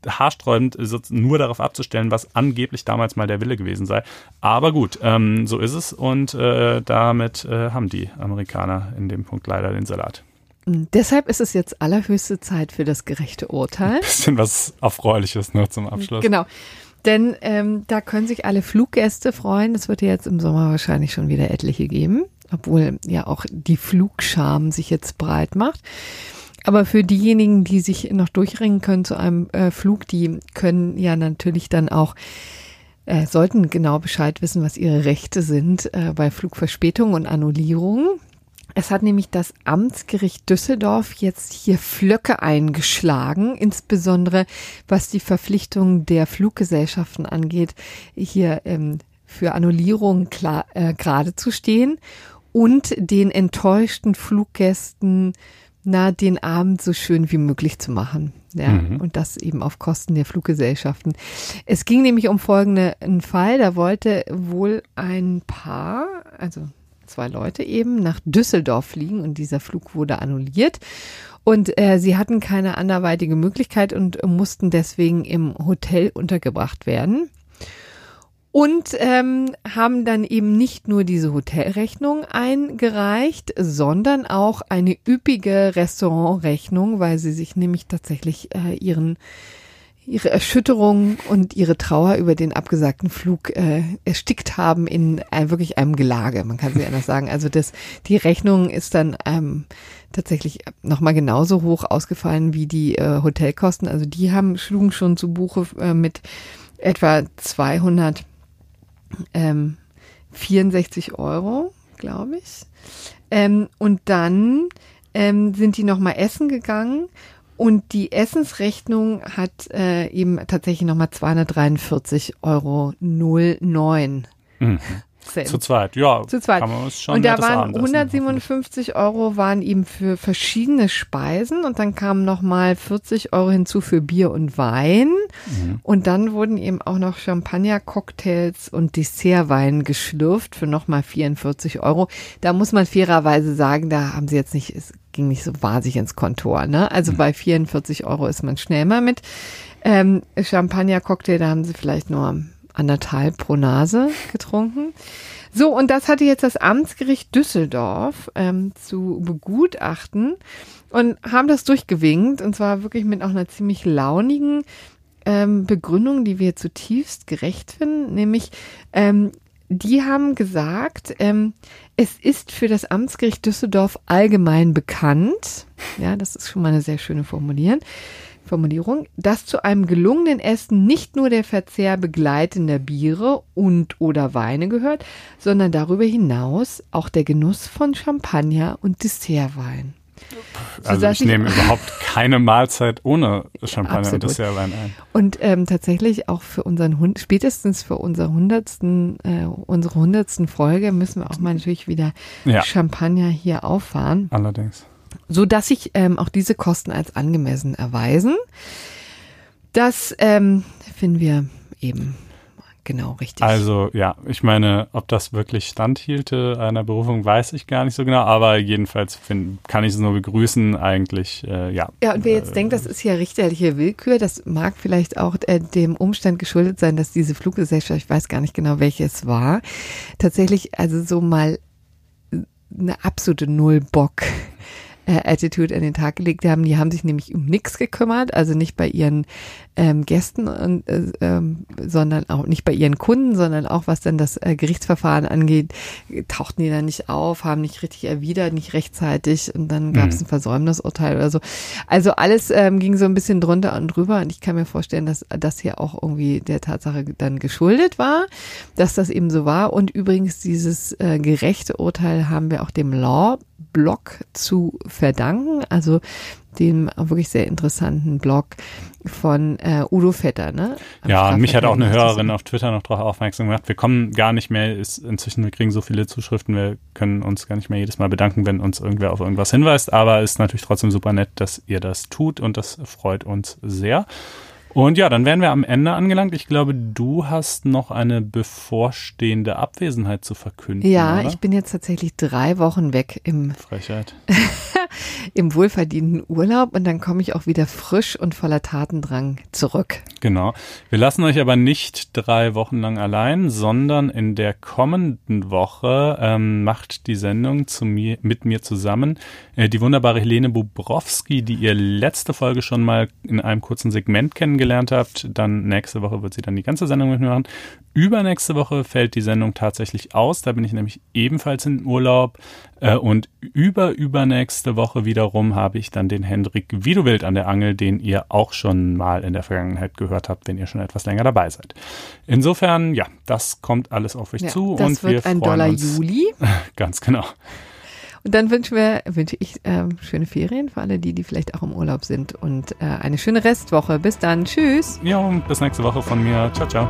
haarsträubend, nur darauf abzustellen, was angeblich damals mal der Wille gewesen sei. Aber gut, ähm, so ist es und äh, damit äh, haben die Amerikaner in dem Punkt leider den Salat. Deshalb ist es jetzt allerhöchste Zeit für das gerechte Urteil. Ein bisschen was Erfreuliches noch zum Abschluss. Genau. Denn ähm, da können sich alle Fluggäste freuen. Es wird ja jetzt im Sommer wahrscheinlich schon wieder etliche geben, obwohl ja auch die Flugscham sich jetzt breit macht. Aber für diejenigen, die sich noch durchringen können zu einem äh, Flug, die können ja natürlich dann auch äh, sollten genau Bescheid wissen, was ihre Rechte sind äh, bei Flugverspätung und Annullierung. Es hat nämlich das Amtsgericht Düsseldorf jetzt hier Flöcke eingeschlagen, insbesondere was die Verpflichtung der Fluggesellschaften angeht, hier ähm, für Annullierung klar, äh, gerade zu stehen und den enttäuschten Fluggästen na, den Abend so schön wie möglich zu machen. Ja, mhm. und das eben auf Kosten der Fluggesellschaften. Es ging nämlich um folgenden Fall. Da wollte wohl ein Paar, also zwei Leute eben nach Düsseldorf fliegen und dieser Flug wurde annulliert. Und äh, sie hatten keine anderweitige Möglichkeit und mussten deswegen im Hotel untergebracht werden. Und ähm, haben dann eben nicht nur diese Hotelrechnung eingereicht, sondern auch eine üppige Restaurantrechnung, weil sie sich nämlich tatsächlich äh, ihren ihre Erschütterung und ihre Trauer über den abgesagten Flug äh, erstickt haben in ein, wirklich einem Gelage. Man kann sie anders sagen. Also das, die Rechnung ist dann ähm, tatsächlich nochmal genauso hoch ausgefallen wie die äh, Hotelkosten. Also die haben schlugen schon zu Buche äh, mit etwa 264 ähm, Euro, glaube ich. Ähm, und dann ähm, sind die nochmal essen gegangen und die Essensrechnung hat äh, eben tatsächlich nochmal 243,09 Euro. Mhm. Cent. Zu zweit, ja. Zu zweit. und da waren 157 Euro waren eben für verschiedene Speisen und dann kamen nochmal 40 Euro hinzu für Bier und Wein. Mhm. Und dann wurden eben auch noch Champagner-Cocktails und Dessertwein geschlürft für nochmal 44 Euro. Da muss man fairerweise sagen, da haben sie jetzt nicht ging nicht so wahnsinnig ins Kontor. Ne? Also bei 44 Euro ist man schnell mal mit. Ähm, Champagner-Cocktail, da haben sie vielleicht nur anderthalb pro Nase getrunken. So, und das hatte jetzt das Amtsgericht Düsseldorf ähm, zu begutachten und haben das durchgewinkt und zwar wirklich mit auch einer ziemlich launigen ähm, Begründung, die wir zutiefst gerecht finden, nämlich ähm, die haben gesagt, ähm, es ist für das Amtsgericht Düsseldorf allgemein bekannt, ja, das ist schon mal eine sehr schöne Formulierung, Formulierung, dass zu einem gelungenen Essen nicht nur der Verzehr begleitender Biere und oder Weine gehört, sondern darüber hinaus auch der Genuss von Champagner und Dessertwein. Also ich nehme überhaupt keine Mahlzeit ohne Champagner Absolut. und Dessertwein ein. Und ähm, tatsächlich auch für unseren Hund, spätestens für unser hundertsten, äh, unsere hundertsten Folge müssen wir auch mal natürlich wieder ja. Champagner hier auffahren. Allerdings. So dass sich ähm, auch diese Kosten als angemessen erweisen. Das ähm, finden wir eben Genau, richtig. Also ja, ich meine, ob das wirklich standhielte einer Berufung, weiß ich gar nicht so genau, aber jedenfalls find, kann ich es nur begrüßen eigentlich, äh, ja. Ja, und wer jetzt äh, denkt, das ist ja richterliche Willkür, das mag vielleicht auch äh, dem Umstand geschuldet sein, dass diese Fluggesellschaft, ich weiß gar nicht genau, welche es war, tatsächlich also so mal eine absolute Nullbock äh, Attitude an den Tag gelegt haben. Die haben sich nämlich um nichts gekümmert, also nicht bei ihren ähm, Gästen, und, äh, ähm, sondern auch nicht bei ihren Kunden, sondern auch was dann das äh, Gerichtsverfahren angeht, tauchten die dann nicht auf, haben nicht richtig erwidert, nicht rechtzeitig und dann gab es mhm. ein Versäumnisurteil oder so. Also alles ähm, ging so ein bisschen drunter und drüber und ich kann mir vorstellen, dass das hier auch irgendwie der Tatsache dann geschuldet war, dass das eben so war und übrigens dieses äh, gerechte Urteil haben wir auch dem Law Blog zu verdanken, also dem wirklich sehr interessanten Blog von äh, Udo Vetter. Ne? ja, und mich hat auch eine Hörerin auf Twitter noch darauf aufmerksam gemacht. Wir kommen gar nicht mehr, ist inzwischen, wir kriegen so viele Zuschriften, wir können uns gar nicht mehr jedes Mal bedanken, wenn uns irgendwer auf irgendwas hinweist, aber ist natürlich trotzdem super nett, dass ihr das tut und das freut uns sehr. Und ja, dann wären wir am Ende angelangt. Ich glaube, du hast noch eine bevorstehende Abwesenheit zu verkünden. Ja, oder? ich bin jetzt tatsächlich drei Wochen weg im Frechheit. im wohlverdienten Urlaub und dann komme ich auch wieder frisch und voller Tatendrang zurück. Genau. Wir lassen euch aber nicht drei Wochen lang allein, sondern in der kommenden Woche ähm, macht die Sendung zu mir, mit mir zusammen äh, die wunderbare Helene Bobrowski, die ihr letzte Folge schon mal in einem kurzen Segment kennengelernt habt. Dann nächste Woche wird sie dann die ganze Sendung mit mir machen. Übernächste Woche fällt die Sendung tatsächlich aus. Da bin ich nämlich ebenfalls in Urlaub. Äh, und über übernächste Woche wiederum habe ich dann den Hendrik Wiedewild an der Angel, den ihr auch schon mal in der Vergangenheit gehört habt, wenn ihr schon etwas länger dabei seid. Insofern, ja, das kommt alles auf euch ja, zu. Das und wird wir ein Dollar uns, Juli. Ganz genau. Und dann wünschen wir, wünsche ich ähm, schöne Ferien für alle die, die vielleicht auch im Urlaub sind und äh, eine schöne Restwoche. Bis dann. Tschüss. Ja, und bis nächste Woche von mir. Ciao, ciao.